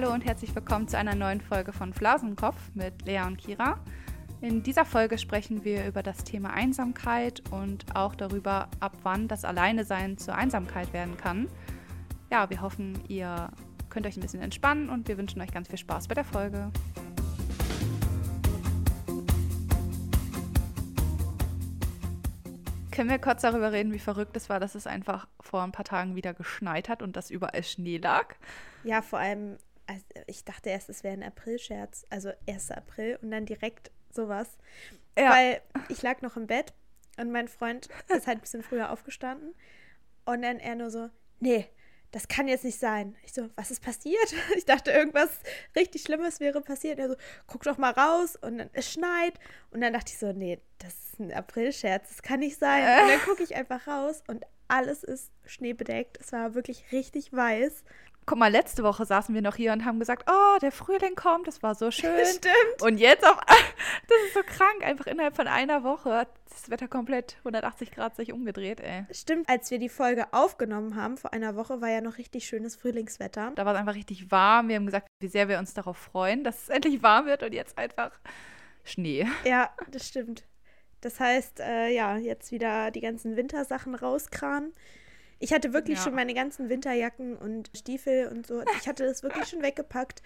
Hallo und herzlich willkommen zu einer neuen Folge von Flausenkopf mit Lea und Kira. In dieser Folge sprechen wir über das Thema Einsamkeit und auch darüber, ab wann das Alleinesein zur Einsamkeit werden kann. Ja, wir hoffen, ihr könnt euch ein bisschen entspannen und wir wünschen euch ganz viel Spaß bei der Folge. Können wir kurz darüber reden, wie verrückt es war, dass es einfach vor ein paar Tagen wieder geschneit hat und dass überall Schnee lag? Ja, vor allem, also ich dachte erst, es wäre ein April-Scherz, also 1. April und dann direkt sowas. Ja. Weil ich lag noch im Bett und mein Freund ist halt ein bisschen früher aufgestanden und dann er nur so, nee, das kann jetzt nicht sein. Ich so, was ist passiert? Ich dachte, irgendwas richtig Schlimmes wäre passiert. Er so, guck doch mal raus und dann, es schneit. Und dann dachte ich so, nee, das ist ein Aprilscherz, das kann nicht sein. Und dann gucke ich einfach raus und alles ist schneebedeckt. Es war wirklich richtig weiß guck mal, letzte Woche saßen wir noch hier und haben gesagt, oh, der Frühling kommt, das war so schön. Stimmt. Und jetzt auch, das ist so krank, einfach innerhalb von einer Woche hat das Wetter komplett 180 Grad sich umgedreht, ey. Stimmt, als wir die Folge aufgenommen haben, vor einer Woche war ja noch richtig schönes Frühlingswetter. Da war es einfach richtig warm. Wir haben gesagt, wie sehr wir uns darauf freuen, dass es endlich warm wird und jetzt einfach Schnee. Ja, das stimmt. Das heißt, äh, ja, jetzt wieder die ganzen Wintersachen rauskramen. Ich hatte wirklich ja. schon meine ganzen Winterjacken und Stiefel und so. Ich hatte das wirklich schon weggepackt,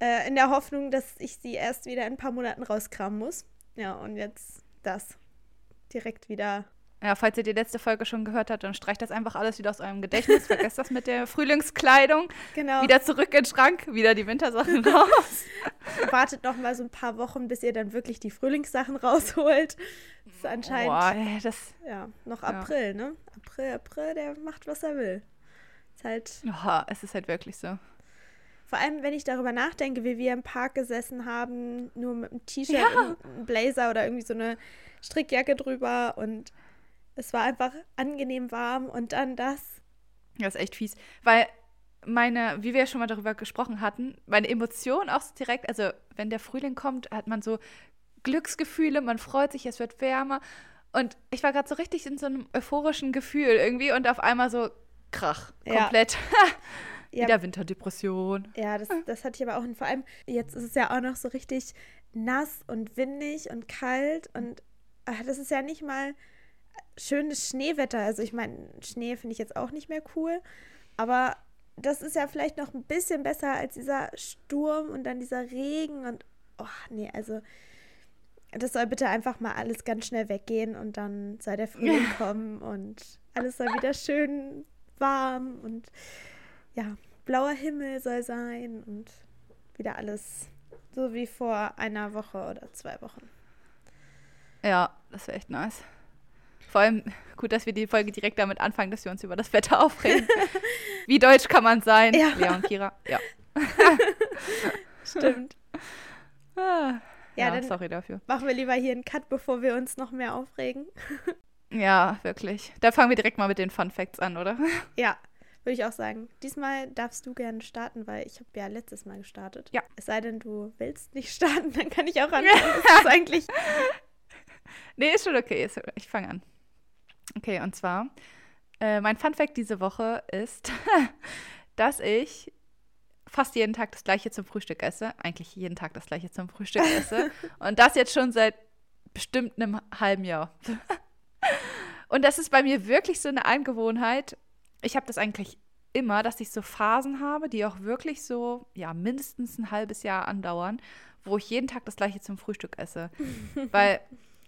äh, in der Hoffnung, dass ich sie erst wieder in ein paar Monaten rauskramen muss. Ja, und jetzt das. Direkt wieder ja, falls ihr die letzte Folge schon gehört habt, dann streicht das einfach alles wieder aus eurem Gedächtnis. Vergesst das mit der Frühlingskleidung. Genau. Wieder zurück in den Schrank, wieder die Wintersachen raus. Wartet noch mal so ein paar Wochen, bis ihr dann wirklich die Frühlingssachen rausholt. Das ist anscheinend Boah, das, ja, noch April, ja. ne? April, April, der macht, was er will. Ist halt. Ja, es ist halt wirklich so. Vor allem, wenn ich darüber nachdenke, wie wir im Park gesessen haben, nur mit einem T-Shirt, ja. einem Blazer oder irgendwie so eine Strickjacke drüber und es war einfach angenehm warm und dann das. Das ist echt fies. Weil meine, wie wir ja schon mal darüber gesprochen hatten, meine Emotionen auch so direkt, also wenn der Frühling kommt, hat man so Glücksgefühle, man freut sich, es wird wärmer. Und ich war gerade so richtig in so einem euphorischen Gefühl irgendwie und auf einmal so Krach, komplett. Ja. Wieder Winterdepression. Ja, das, das hatte ich aber auch. Und vor allem, jetzt ist es ja auch noch so richtig nass und windig und kalt. Und ach, das ist ja nicht mal schönes Schneewetter. Also ich meine, Schnee finde ich jetzt auch nicht mehr cool, aber das ist ja vielleicht noch ein bisschen besser als dieser Sturm und dann dieser Regen und oh nee, also das soll bitte einfach mal alles ganz schnell weggehen und dann soll der Frühling kommen und alles soll wieder schön warm und ja, blauer Himmel soll sein und wieder alles so wie vor einer Woche oder zwei Wochen. Ja, das wäre echt nice. Vor allem gut, dass wir die Folge direkt damit anfangen, dass wir uns über das Wetter aufregen. Wie deutsch kann man sein? Ja. Lea und Kira. Ja. Stimmt. Ah. Ja, ja sorry dafür. Machen wir lieber hier einen Cut, bevor wir uns noch mehr aufregen. ja, wirklich. Da fangen wir direkt mal mit den Fun Facts an, oder? Ja, würde ich auch sagen. Diesmal darfst du gerne starten, weil ich habe ja letztes Mal gestartet. Ja. Es sei denn, du willst nicht starten, dann kann ich auch anfangen. das ist eigentlich. Nee, ist schon okay. Ich fange an. Okay, und zwar, äh, mein Funfact diese Woche ist, dass ich fast jeden Tag das gleiche zum Frühstück esse. Eigentlich jeden Tag das gleiche zum Frühstück esse. und das jetzt schon seit bestimmt einem halben Jahr. und das ist bei mir wirklich so eine Angewohnheit. Ich habe das eigentlich immer, dass ich so Phasen habe, die auch wirklich so, ja, mindestens ein halbes Jahr andauern, wo ich jeden Tag das gleiche zum Frühstück esse. Weil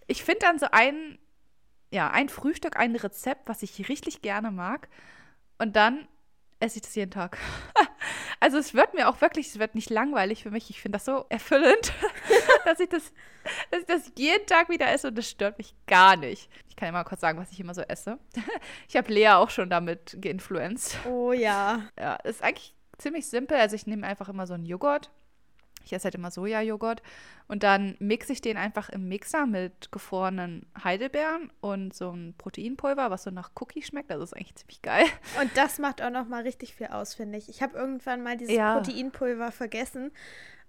ich finde dann so ein ja, ein Frühstück, ein Rezept, was ich richtig gerne mag. Und dann esse ich das jeden Tag. also es wird mir auch wirklich, es wird nicht langweilig für mich. Ich finde das so erfüllend, dass, ich das, dass ich das jeden Tag wieder esse und das stört mich gar nicht. Ich kann ja mal kurz sagen, was ich immer so esse. ich habe Lea auch schon damit geinfluenced. Oh ja. Ja, ist eigentlich ziemlich simpel. Also ich nehme einfach immer so einen Joghurt ich esse halt immer Sojajoghurt. Und dann mixe ich den einfach im Mixer mit gefrorenen Heidelbeeren und so ein Proteinpulver, was so nach Cookie schmeckt. Das ist eigentlich ziemlich geil. Und das macht auch noch mal richtig viel aus, finde ich. Ich habe irgendwann mal dieses ja. Proteinpulver vergessen.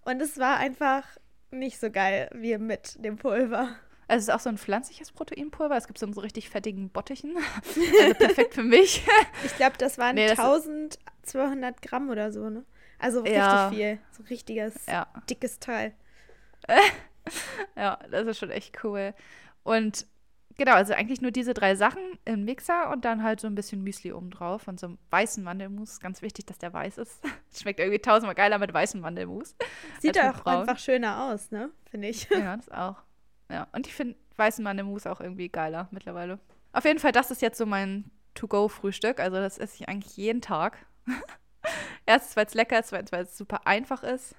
Und es war einfach nicht so geil wie mit dem Pulver. Also es ist auch so ein pflanzliches Proteinpulver. Es gibt so, so richtig fettigen Bottichen. Also perfekt für mich. Ich glaube, das waren nee, das 1200 Gramm oder so, ne? Also Ja. richtig viel. So richtiges, Ja. dickes Teil. Ja, das ist schon echt cool. Und genau, also eigentlich nur diese drei Sachen im Mixer und dann halt so ein bisschen Müsli obendrauf und so einem weißen Mandelmus. Ganz wichtig, dass der weiß ist. Schmeckt irgendwie tausendmal geiler mit weißem Mandelmus. Sieht auch einfach schöner aus, ne? Finde ich. Ja, das auch. Ja, und ich finde weißen Mandelmus auch irgendwie geiler mittlerweile. Auf jeden Fall, das ist jetzt so mein To-Go-Frühstück. Also das esse ich eigentlich jeden Tag. Erstens, weil es lecker ist, zweitens, weil es super einfach ist.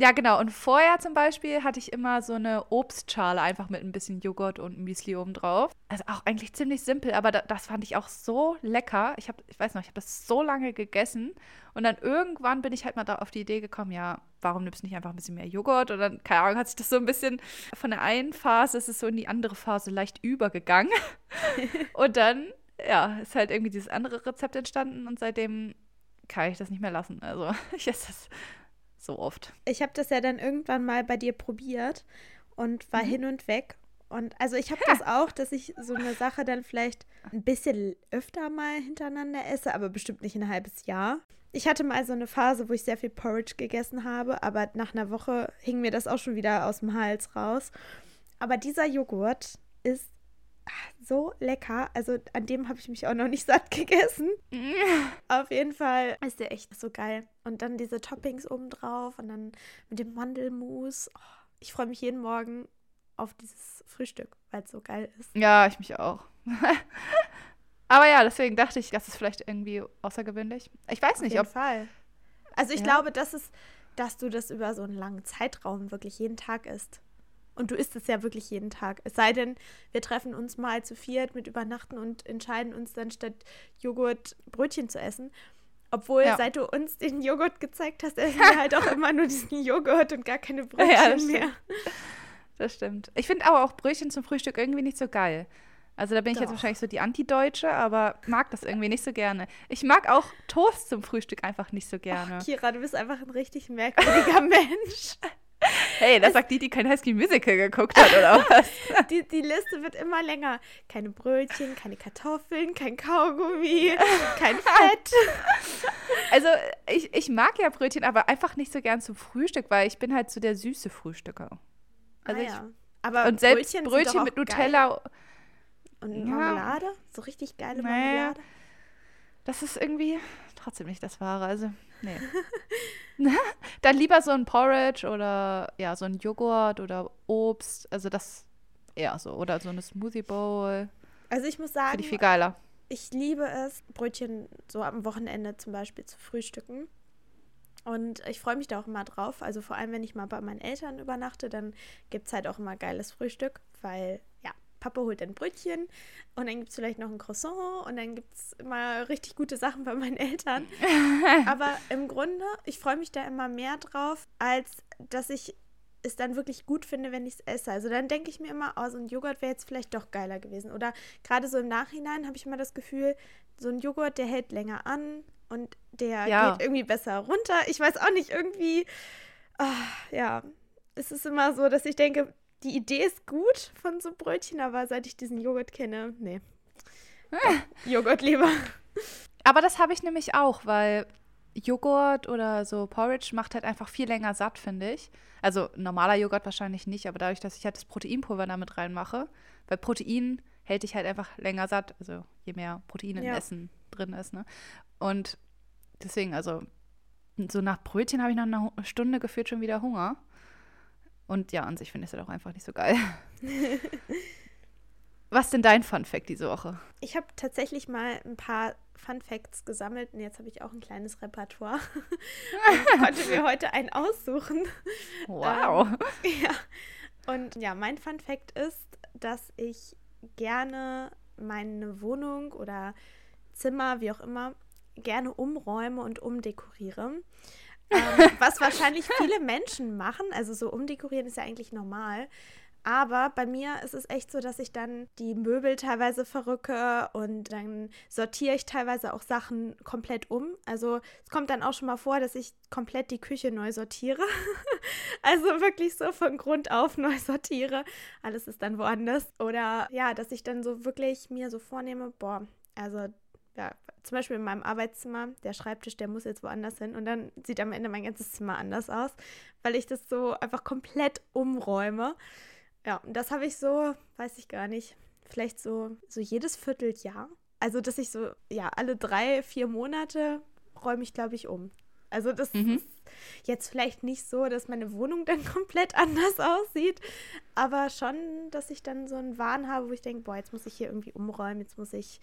Ja, genau. Und vorher zum Beispiel hatte ich immer so eine Obstschale einfach mit ein bisschen Joghurt und Müsli obendrauf. Also auch eigentlich ziemlich simpel, aber da, das fand ich auch so lecker. Ich habe, ich weiß noch, ich habe das so lange gegessen und dann irgendwann bin ich halt mal da auf die Idee gekommen, ja, warum nimmst du nicht einfach ein bisschen mehr Joghurt? Und dann, keine Ahnung, hat sich das so ein bisschen von der einen Phase, ist es so in die andere Phase leicht übergegangen. und dann, ja, ist halt irgendwie dieses andere Rezept entstanden und seitdem kann ich das nicht mehr lassen. Also ich esse das so oft. Ich habe das ja dann irgendwann mal bei dir probiert und war Mhm. hin und weg. Und also ich habe das auch, dass ich so eine Sache dann vielleicht ein bisschen öfter mal hintereinander esse, aber bestimmt nicht ein halbes Jahr. Ich hatte mal so eine Phase, wo ich sehr viel Porridge gegessen habe, aber nach einer Woche hing mir das auch schon wieder aus dem Hals raus. Aber dieser Joghurt ist so lecker. Also an dem habe ich mich auch noch nicht satt gegessen. Auf jeden Fall ist der echt so geil. Und dann diese Toppings obendrauf und dann mit dem Mandelmus. Oh, ich freue mich jeden Morgen auf dieses Frühstück, weil es so geil ist. Ja, ich mich auch. Aber ja, deswegen dachte ich, das ist vielleicht irgendwie außergewöhnlich. Ich weiß Auf nicht, jeden ob. Fall. Also ich Ja. glaube, das ist, dass du das über so einen langen Zeitraum wirklich jeden Tag isst. Und du isst es ja wirklich jeden Tag. Es sei denn, wir treffen uns mal zu viert mit Übernachten und entscheiden uns dann statt Joghurt Brötchen zu essen. Obwohl, Ja. seit du uns den Joghurt gezeigt hast, essen wir halt auch immer nur diesen Joghurt und gar keine Brötchen Ja, das mehr. Das stimmt. Ich finde aber auch Brötchen zum Frühstück irgendwie nicht so geil. Also da bin ich jetzt Doch. wahrscheinlich so die Antideutsche, aber mag das irgendwie nicht so gerne. Ich mag auch Toast zum Frühstück einfach nicht so gerne. Ach, Kira, du bist einfach ein richtig merkwürdiger Mensch. Hey, das sagt die, die kein High Musical geguckt hat, oder was? Die, die Liste wird immer länger. Keine Brötchen, keine Kartoffeln, kein Kaugummi, kein Fett. Also ich, ich mag ja Brötchen, aber einfach nicht so gern zum Frühstück, weil ich bin halt so der süße Frühstücker. Also ah, ich, ja. Aber und selbst Brötchen, auch mit geil. Nutella, Und Ja. Marmelade? So richtig geile. Marmelade? das ist irgendwie trotzdem nicht das Wahre. Also, nee. Dann lieber so ein Porridge oder ja, so ein Joghurt oder Obst. Also das eher so. Oder so eine Smoothie Bowl. Also ich muss Finde sagen, ich viel geiler. ich liebe es, Brötchen so am Wochenende zum Beispiel zu frühstücken. Und ich freue mich da auch immer drauf. Also vor allem, wenn ich mal bei meinen Eltern übernachte, dann gibt es halt auch immer geiles Frühstück, weil ja, Papa holt ein Brötchen und dann gibt es vielleicht noch ein Croissant und dann gibt es immer richtig gute Sachen bei meinen Eltern. Aber im Grunde, ich freue mich da immer mehr drauf, als dass ich es dann wirklich gut finde, wenn ich es esse. Also dann denke ich mir immer, oh, so ein Joghurt wäre jetzt vielleicht doch geiler gewesen. Oder gerade so im Nachhinein habe ich immer das Gefühl, so ein Joghurt, der hält länger an und der Ja. geht irgendwie besser runter. Ich weiß auch nicht, irgendwie, ah, ja, es ist immer so, dass ich denke, die Idee ist gut von so Brötchen, aber seit ich diesen Joghurt kenne, nee. Joghurt lieber. Aber das habe ich nämlich auch, weil Joghurt oder so Porridge macht halt einfach viel länger satt, finde ich. Also normaler Joghurt wahrscheinlich nicht, aber dadurch, dass ich halt das Proteinpulver damit reinmache, weil Protein hält dich halt einfach länger satt, also je mehr Protein im Ja. Essen drin ist, ne? Und deswegen, also so nach Brötchen habe ich nach einer Stunde gefühlt schon wieder Hunger. Und ja, an sich finde ich es halt auch einfach nicht so geil. Was ist denn dein Fun Fact diese Woche? Ich habe tatsächlich mal ein paar Fun Facts gesammelt und jetzt habe ich auch ein kleines Repertoire und konnte mir heute einen aussuchen. Wow. Ja. Und ja, mein Fun Fact ist, dass ich gerne meine Wohnung oder Zimmer, wie auch immer, gerne umräume und umdekoriere. Ähm, was wahrscheinlich viele Menschen machen. Also so umdekorieren ist ja eigentlich normal. Aber bei mir ist es echt so, dass ich dann die Möbel teilweise verrücke und dann sortiere ich teilweise auch Sachen komplett um. Also es kommt dann auch schon mal vor, dass ich komplett die Küche neu sortiere. also wirklich so von Grund auf neu sortiere. Alles ist dann woanders. Oder ja, dass ich dann so wirklich mir so vornehme, boah, also ja, zum Beispiel in meinem Arbeitszimmer, der Schreibtisch, der muss jetzt woanders hin und dann sieht am Ende mein ganzes Zimmer anders aus, weil ich das so einfach komplett umräume. Ja, und das habe ich so, weiß ich gar nicht, vielleicht so, so jedes Vierteljahr. Also, dass ich so, ja, alle drei, vier Monate räume ich, glaube ich, um. Also, das mhm. ist jetzt vielleicht nicht so, dass meine Wohnung dann komplett anders aussieht, aber schon, dass ich dann so einen Wahn habe, wo ich denke, boah, jetzt muss ich hier irgendwie umräumen, jetzt muss ich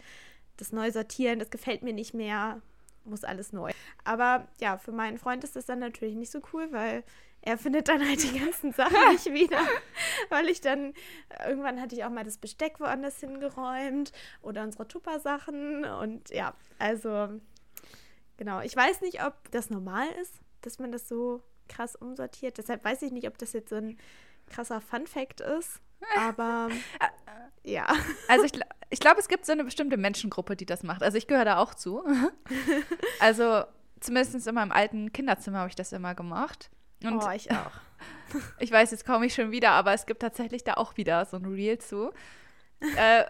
das neu sortieren, das gefällt mir nicht mehr, muss alles neu. Aber ja, für meinen Freund ist das dann natürlich nicht so cool, weil er findet dann halt die ganzen Sachen nicht wieder, weil ich dann, irgendwann hatte ich auch mal das Besteck woanders hingeräumt oder unsere Tupper-Sachen und ja, also genau. Ich weiß nicht, ob das normal ist, dass man das so krass umsortiert. Deshalb weiß ich nicht, ob das jetzt so ein krasser Fun-Fact ist, aber ja. Also ich, ich glaube, es gibt so eine bestimmte Menschengruppe, die das macht. Also ich gehöre da auch zu. Also zumindest in meinem alten Kinderzimmer habe ich das immer gemacht. Und oh, ich auch. ich weiß, jetzt komme ich schon wieder, aber es gibt tatsächlich da auch wieder so ein Reel zu. äh,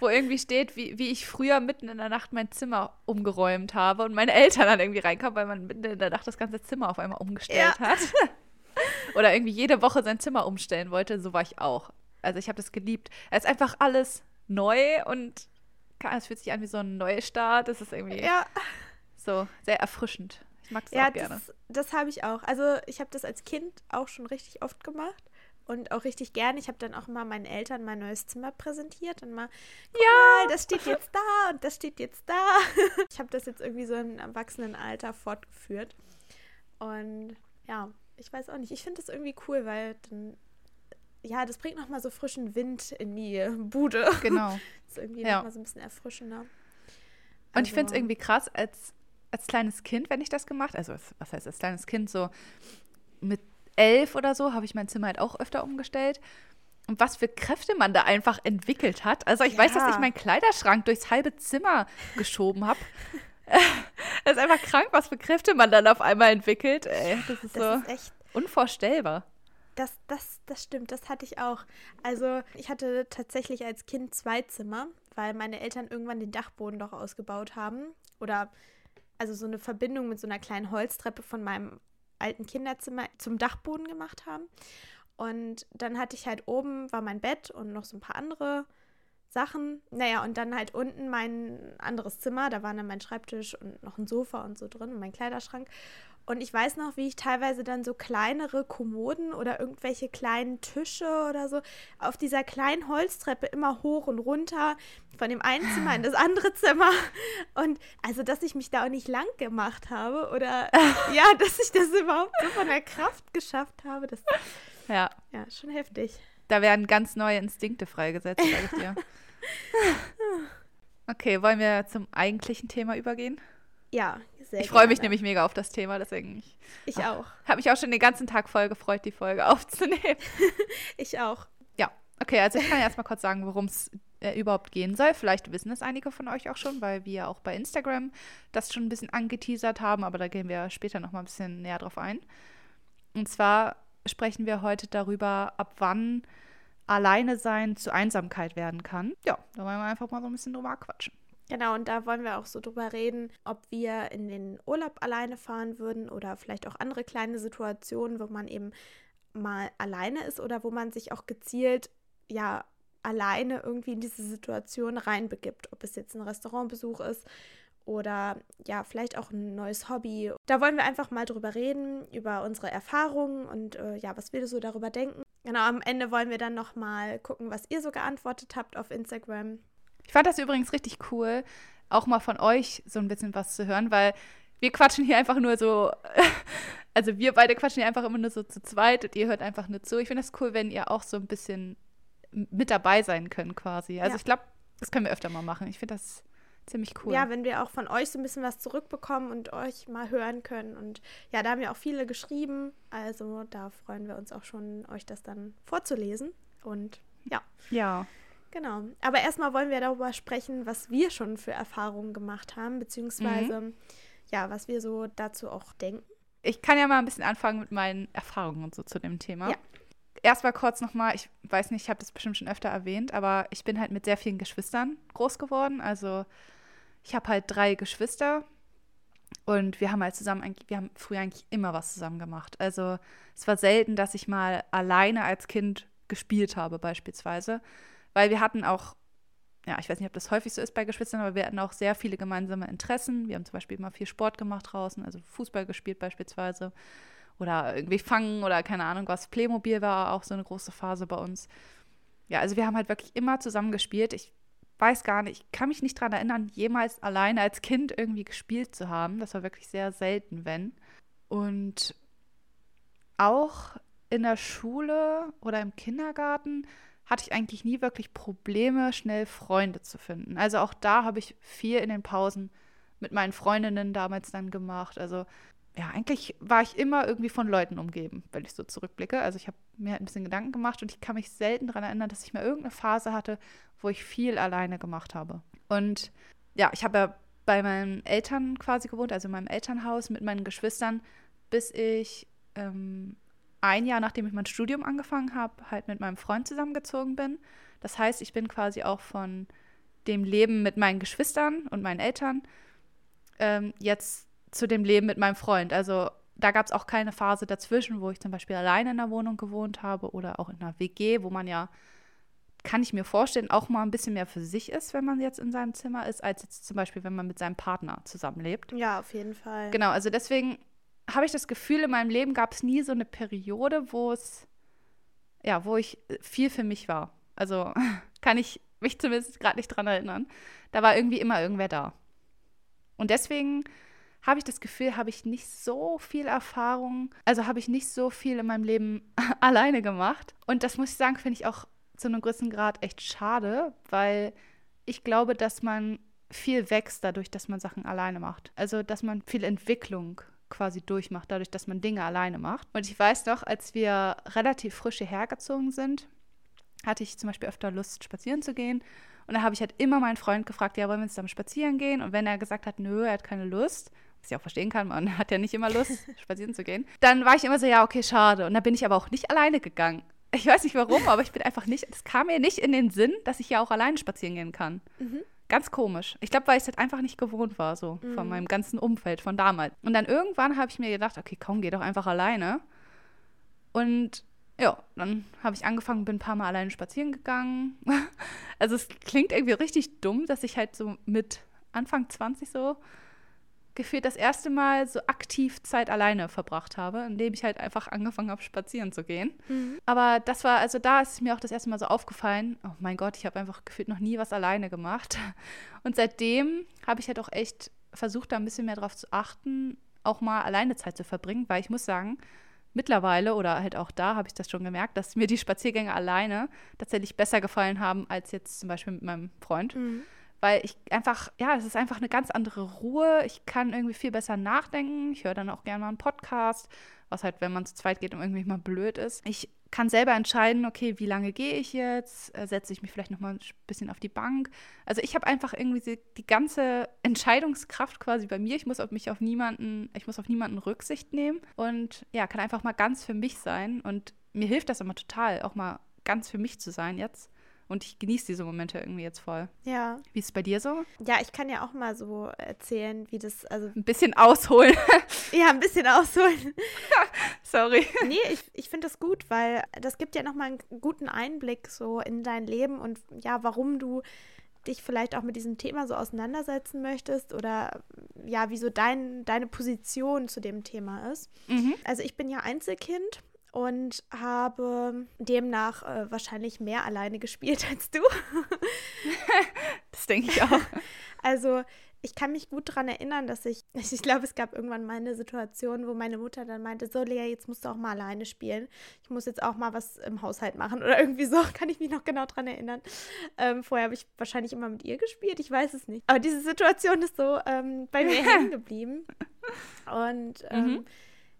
wo irgendwie steht, wie, wie ich früher mitten in der Nacht mein Zimmer umgeräumt habe und meine Eltern dann irgendwie reinkamen, weil man mitten in der Nacht das ganze Zimmer auf einmal umgestellt ja. hat. Oder irgendwie jede Woche sein Zimmer umstellen wollte. So war ich auch. Also ich habe das geliebt. Es ist einfach alles neu und es fühlt sich an wie so ein Neustart. Das ist irgendwie ja. so sehr erfrischend. Ich mag es ja, auch gerne. Das, das habe ich auch. Also ich habe das als Kind auch schon richtig oft gemacht und auch richtig gerne. Ich habe dann auch immer meinen Eltern mein neues Zimmer präsentiert und mal, ja, mal, das steht jetzt da und das steht jetzt da. ich habe das jetzt irgendwie so im Erwachsenenalter fortgeführt. Und ja, ich weiß auch nicht. Ich finde das irgendwie cool, weil dann, ja, das bringt nochmal so frischen Wind in die Bude. Genau. das ist irgendwie ja. nochmal so ein bisschen erfrischender. Also, und ich finde es also irgendwie krass, als als kleines Kind, wenn ich das gemacht, also was heißt als kleines Kind, so mit elf oder so, habe ich mein Zimmer halt auch öfter umgestellt. Und was für Kräfte man da einfach entwickelt hat. Also ich ja. weiß, dass ich meinen Kleiderschrank durchs halbe Zimmer geschoben habe. das ist einfach krank, was für Kräfte man dann auf einmal entwickelt. Ey, das ist das so ist unvorstellbar. Das, das, das stimmt, das hatte ich auch. Also ich hatte tatsächlich als Kind zwei Zimmer, weil meine Eltern irgendwann den Dachboden doch ausgebaut haben. Oder also so eine Verbindung mit so einer kleinen Holztreppe von meinem alten Kinderzimmer zum Dachboden gemacht haben. Und dann hatte ich halt oben war mein Bett und noch so ein paar andere Sachen. Naja, und dann halt unten mein anderes Zimmer. Da waren dann mein Schreibtisch und noch ein Sofa und so drin und mein Kleiderschrank. Und ich weiß noch, wie ich teilweise dann so kleinere Kommoden oder irgendwelche kleinen Tische oder so auf dieser kleinen Holztreppe immer hoch und runter von dem einen Zimmer in das andere Zimmer. Und also, dass ich mich da auch nicht lang gemacht habe oder ja, dass ich das überhaupt so von der Kraft geschafft habe, das ja, ja schon heftig. Da werden ganz neue Instinkte freigesetzt, sage ich dir. Okay, wollen wir zum eigentlichen Thema übergehen? Ja, sehr Ich freue mich nämlich mega auf das Thema, deswegen. Ich, ich auch. Habe mich auch schon den ganzen Tag voll gefreut, die Folge aufzunehmen. ich auch. Ja, okay, also ich kann erstmal kurz sagen, worum es äh, überhaupt gehen soll. Vielleicht wissen es einige von euch auch schon, weil wir auch bei Instagram das schon ein bisschen angeteasert haben, aber da gehen wir später nochmal ein bisschen näher drauf ein. Und zwar sprechen wir heute darüber, ab wann alleine sein zu Einsamkeit werden kann. Ja, da wollen wir einfach mal so ein bisschen drüber quatschen. Genau, und da wollen wir auch so drüber reden, ob wir in den Urlaub alleine fahren würden oder vielleicht auch andere kleine Situationen, wo man eben mal alleine ist oder wo man sich auch gezielt, ja, alleine irgendwie in diese Situation reinbegibt. Ob es jetzt ein Restaurantbesuch ist oder ja, vielleicht auch ein neues Hobby. Da wollen wir einfach mal drüber reden, über unsere Erfahrungen und äh, ja, was wir so darüber denken. Genau, am Ende wollen wir dann nochmal gucken, was ihr so geantwortet habt auf Instagram. Ich fand das übrigens richtig cool, auch mal von euch so ein bisschen was zu hören, weil wir quatschen hier einfach nur so, also wir beide quatschen hier einfach immer nur so zu zweit und ihr hört einfach nur zu. Ich finde das cool, wenn ihr auch so ein bisschen mit dabei sein könnt quasi. Also ja. ich glaube, das können wir öfter mal machen. Ich finde das ziemlich cool. Ja, wenn wir auch von euch so ein bisschen was zurückbekommen und euch mal hören können. Und ja, da haben ja auch viele geschrieben. Also da freuen wir uns auch schon, euch das dann vorzulesen. Und ja. Ja. Genau. Aber erstmal wollen wir darüber sprechen, was wir schon für Erfahrungen gemacht haben, beziehungsweise mhm. ja, was wir so dazu auch denken. Ich kann ja mal ein bisschen anfangen mit meinen Erfahrungen und so zu dem Thema. Ja. Erstmal kurz nochmal, ich weiß nicht, ich habe das bestimmt schon öfter erwähnt, aber ich bin halt mit sehr vielen Geschwistern groß geworden. Also ich habe halt drei Geschwister und wir haben halt zusammen, wir haben früher eigentlich immer was zusammen gemacht. Also es war selten, dass ich mal alleine als Kind gespielt habe beispielsweise, weil wir hatten auch, ja, ich weiß nicht, ob das häufig so ist bei Geschwistern, aber wir hatten auch sehr viele gemeinsame Interessen. Wir haben zum Beispiel immer viel Sport gemacht draußen, also Fußball gespielt beispielsweise oder irgendwie Fangen oder keine Ahnung was. Playmobil war auch so eine große Phase bei uns. Ja, also wir haben halt wirklich immer zusammen gespielt. Ich weiß gar nicht, ich kann mich nicht daran erinnern, jemals alleine als Kind irgendwie gespielt zu haben. Das war wirklich sehr selten, wenn. Und auch in der Schule oder im Kindergarten hatte ich eigentlich nie wirklich Probleme, schnell Freunde zu finden. Also auch da habe ich viel in den Pausen mit meinen Freundinnen damals dann gemacht. Also ja, eigentlich war ich immer irgendwie von Leuten umgeben, wenn ich so zurückblicke. Also ich habe mir halt ein bisschen Gedanken gemacht und ich kann mich selten daran erinnern, dass ich mal irgendeine Phase hatte, wo ich viel alleine gemacht habe. Und ja, ich habe ja bei meinen Eltern quasi gewohnt, also in meinem Elternhaus mit meinen Geschwistern, bis ich ähm, ein Jahr nachdem ich mein Studium angefangen habe, halt mit meinem Freund zusammengezogen bin. Das heißt, ich bin quasi auch von dem Leben mit meinen Geschwistern und meinen Eltern ähm, jetzt zu dem Leben mit meinem Freund. Also da gab es auch keine Phase dazwischen, wo ich zum Beispiel alleine in der Wohnung gewohnt habe oder auch in einer WG, wo man ja, kann ich mir vorstellen, auch mal ein bisschen mehr für sich ist, wenn man jetzt in seinem Zimmer ist, als jetzt zum Beispiel, wenn man mit seinem Partner zusammenlebt. Ja, auf jeden Fall. Genau, also deswegen habe ich das Gefühl, in meinem Leben gab es nie so eine Periode, wo es, ja, wo ich viel für mich war. Also kann ich mich zumindest gerade nicht dran erinnern. Da war irgendwie immer irgendwer da. Und deswegen habe ich das Gefühl, habe ich nicht so viel Erfahrung, also habe ich nicht so viel in meinem Leben alleine gemacht. Und das muss ich sagen, finde ich auch zu einem gewissen Grad echt schade, weil ich glaube, dass man viel wächst dadurch, dass man Sachen alleine macht. Also, dass man viel Entwicklung quasi durchmacht, dadurch, dass man Dinge alleine macht. Und ich weiß noch, als wir relativ frisch hierher gezogen sind, hatte ich zum Beispiel öfter Lust, spazieren zu gehen. Und da habe ich halt immer meinen Freund gefragt, ja, wollen wir uns dann spazieren gehen? Und wenn er gesagt hat, nö, er hat keine Lust, was ich auch verstehen kann, man hat ja nicht immer Lust, spazieren zu gehen, dann war ich immer so, ja, okay, schade. Und dann bin ich aber auch nicht alleine gegangen. Ich weiß nicht warum, aber ich bin einfach nicht, es kam mir nicht in den Sinn, dass ich ja auch alleine spazieren gehen kann. Mhm. Ganz komisch. Ich glaube, weil ich es halt einfach nicht gewohnt war, so mhm. von meinem ganzen Umfeld von damals. Und dann irgendwann habe ich mir gedacht, okay, komm, geh doch einfach alleine. Und ja, dann habe ich angefangen, bin ein paar Mal alleine spazieren gegangen. also es klingt irgendwie richtig dumm, dass ich halt so mit Anfang 20 so gefühlt das erste Mal so aktiv Zeit alleine verbracht habe, indem ich halt einfach angefangen habe, spazieren zu gehen. Mhm. Aber das war, also da ist mir auch das erste Mal so aufgefallen, oh mein Gott, ich habe einfach gefühlt noch nie was alleine gemacht. Und seitdem habe ich halt auch echt versucht, da ein bisschen mehr drauf zu achten, auch mal alleine Zeit zu verbringen, weil ich muss sagen, mittlerweile oder halt auch da habe ich das schon gemerkt, dass mir die Spaziergänge alleine tatsächlich besser gefallen haben als jetzt zum Beispiel mit meinem Freund. Mhm weil ich einfach, ja, es ist einfach eine ganz andere Ruhe. Ich kann irgendwie viel besser nachdenken. Ich höre dann auch gerne mal einen Podcast, was halt, wenn man zu zweit geht, irgendwie mal blöd ist. Ich kann selber entscheiden, okay, wie lange gehe ich jetzt? Äh, setze ich mich vielleicht noch mal ein bisschen auf die Bank? Also ich habe einfach irgendwie die, die ganze Entscheidungskraft quasi bei mir. Ich muss auf mich auf niemanden, ich muss auf niemanden Rücksicht nehmen und ja, kann einfach mal ganz für mich sein. Und mir hilft das immer total, auch mal ganz für mich zu sein jetzt. Und ich genieße diese Momente irgendwie jetzt voll. Ja. Wie ist es bei dir so? Ja, ich kann ja auch mal so erzählen, wie das, also. Ein bisschen ausholen. ja, ein bisschen ausholen. Sorry. Nee, ich, ich finde das gut, weil das gibt ja nochmal einen guten Einblick so in dein Leben und ja, warum du dich vielleicht auch mit diesem Thema so auseinandersetzen möchtest oder ja, wieso dein, deine Position zu dem Thema ist. Mhm. Also ich bin ja Einzelkind und habe demnach äh, wahrscheinlich mehr alleine gespielt als du. das denke ich auch. Also ich kann mich gut daran erinnern, dass ich, ich glaube, es gab irgendwann mal eine Situation, wo meine Mutter dann meinte, so Lea, jetzt musst du auch mal alleine spielen. Ich muss jetzt auch mal was im Haushalt machen oder irgendwie so, kann ich mich noch genau daran erinnern. Ähm, vorher habe ich wahrscheinlich immer mit ihr gespielt, ich weiß es nicht. Aber diese Situation ist so ähm, bei mir hängen geblieben. Und ähm, mhm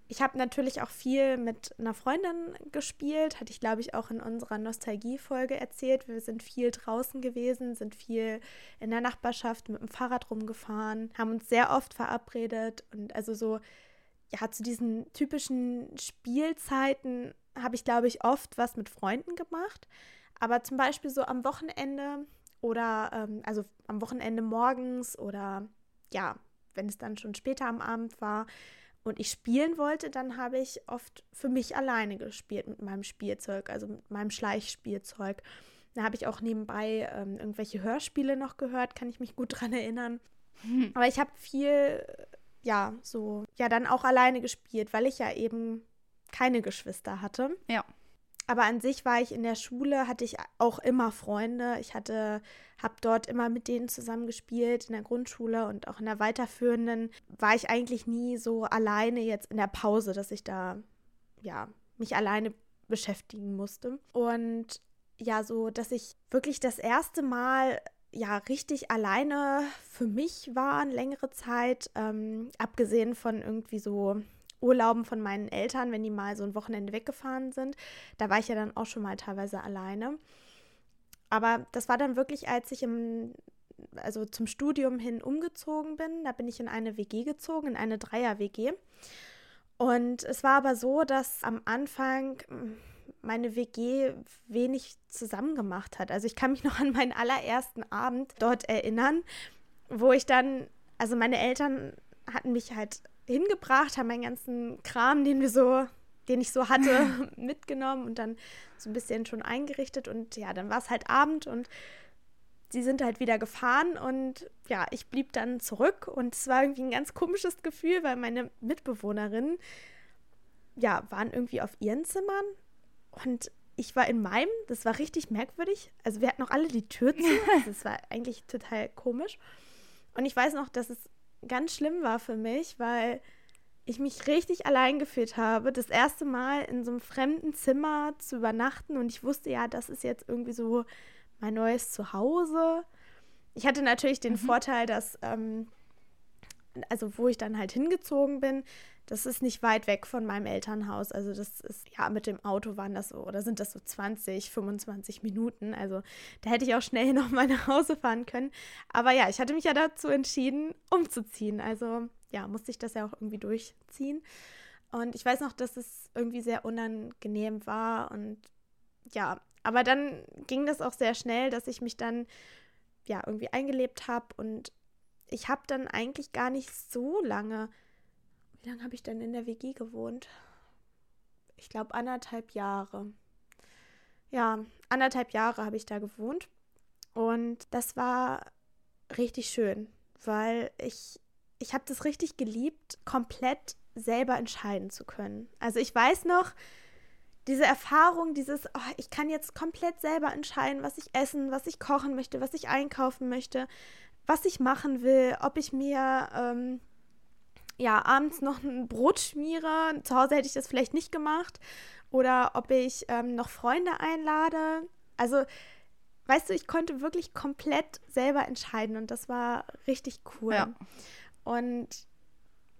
ich habe natürlich auch viel mit einer Freundin gespielt, hatte ich glaube ich auch in unserer Nostalgie-Folge erzählt. Wir sind viel draußen gewesen, sind viel in der Nachbarschaft mit dem Fahrrad rumgefahren, haben uns sehr oft verabredet und also so, ja, zu diesen typischen Spielzeiten habe ich glaube ich oft was mit Freunden gemacht. Aber zum Beispiel so am Wochenende oder ähm, also am Wochenende morgens oder ja, wenn es dann schon später am Abend war und ich spielen wollte, dann habe ich oft für mich alleine gespielt mit meinem Spielzeug, also mit meinem Schleichspielzeug. Da habe ich auch nebenbei ähm, irgendwelche Hörspiele noch gehört, kann ich mich gut dran erinnern. Hm. Aber ich habe viel, ja, so, ja, dann auch alleine gespielt, weil ich ja eben keine Geschwister hatte. Ja. Aber an sich war ich in der Schule, hatte ich auch immer Freunde. Ich hatte, habe dort immer mit denen zusammen gespielt in der Grundschule und auch in der weiterführenden war ich eigentlich nie so alleine jetzt in der Pause, dass ich da ja mich alleine beschäftigen musste. Und ja, so, dass ich wirklich das erste Mal ja richtig alleine für mich war, längere Zeit, ähm, abgesehen von irgendwie so Urlauben von meinen Eltern, wenn die mal so ein Wochenende weggefahren sind. Da war ich ja dann auch schon mal teilweise alleine. Aber das war dann wirklich, als ich im, also zum Studium hin umgezogen bin. Da bin ich in eine WG gezogen, in eine Dreier-WG. Und es war aber so, dass am Anfang hm, meine WG wenig zusammen gemacht hat. Also ich kann mich noch an meinen allerersten Abend dort erinnern, wo ich dann, also meine Eltern hatten mich halt hingebracht, haben meinen ganzen Kram, den wir so, den ich so hatte, mitgenommen und dann so ein bisschen schon eingerichtet. Und ja, dann war es halt Abend und sie sind halt wieder gefahren und ja, ich blieb dann zurück und es war irgendwie ein ganz komisches Gefühl, weil meine Mitbewohnerinnen ja, waren irgendwie auf ihren Zimmern und ich war in meinem, das war richtig merkwürdig. Also wir hatten noch alle die Tür zu, also das war eigentlich total komisch. Und ich weiß noch, dass es ganz schlimm war für mich, weil ich mich richtig allein gefühlt habe, das erste Mal in so einem fremden Zimmer zu übernachten und ich wusste ja, das ist jetzt irgendwie so mein neues Zuhause. Ich hatte natürlich den mhm. Vorteil, dass, ähm, also wo ich dann halt hingezogen bin, das ist nicht weit weg von meinem Elternhaus. Also das ist, ja, mit dem Auto waren das so, oder sind das so 20, 25 Minuten. Also da hätte ich auch schnell noch mal nach Hause fahren können. Aber ja, ich hatte mich ja dazu entschieden, umzuziehen. Also ja, musste ich das ja auch irgendwie durchziehen. Und ich weiß noch, dass es irgendwie sehr unangenehm war. Und ja, aber dann ging das auch sehr schnell, dass ich mich dann ja irgendwie eingelebt habe. Und ich habe dann eigentlich gar nicht so lange lange habe ich denn in der WG gewohnt? Ich glaube anderthalb Jahre. Ja, anderthalb Jahre habe ich da gewohnt. Und das war richtig schön, weil ich, ich habe das richtig geliebt, komplett selber entscheiden zu können. Also ich weiß noch, diese Erfahrung, dieses, oh, ich kann jetzt komplett selber entscheiden, was ich essen, was ich kochen möchte, was ich einkaufen möchte, was ich machen will, ob ich mir ähm, ja, abends noch ein Brot schmiere. Zu Hause hätte ich das vielleicht nicht gemacht. Oder ob ich ähm, noch Freunde einlade. Also, weißt du, ich konnte wirklich komplett selber entscheiden und das war richtig cool. Ja. Und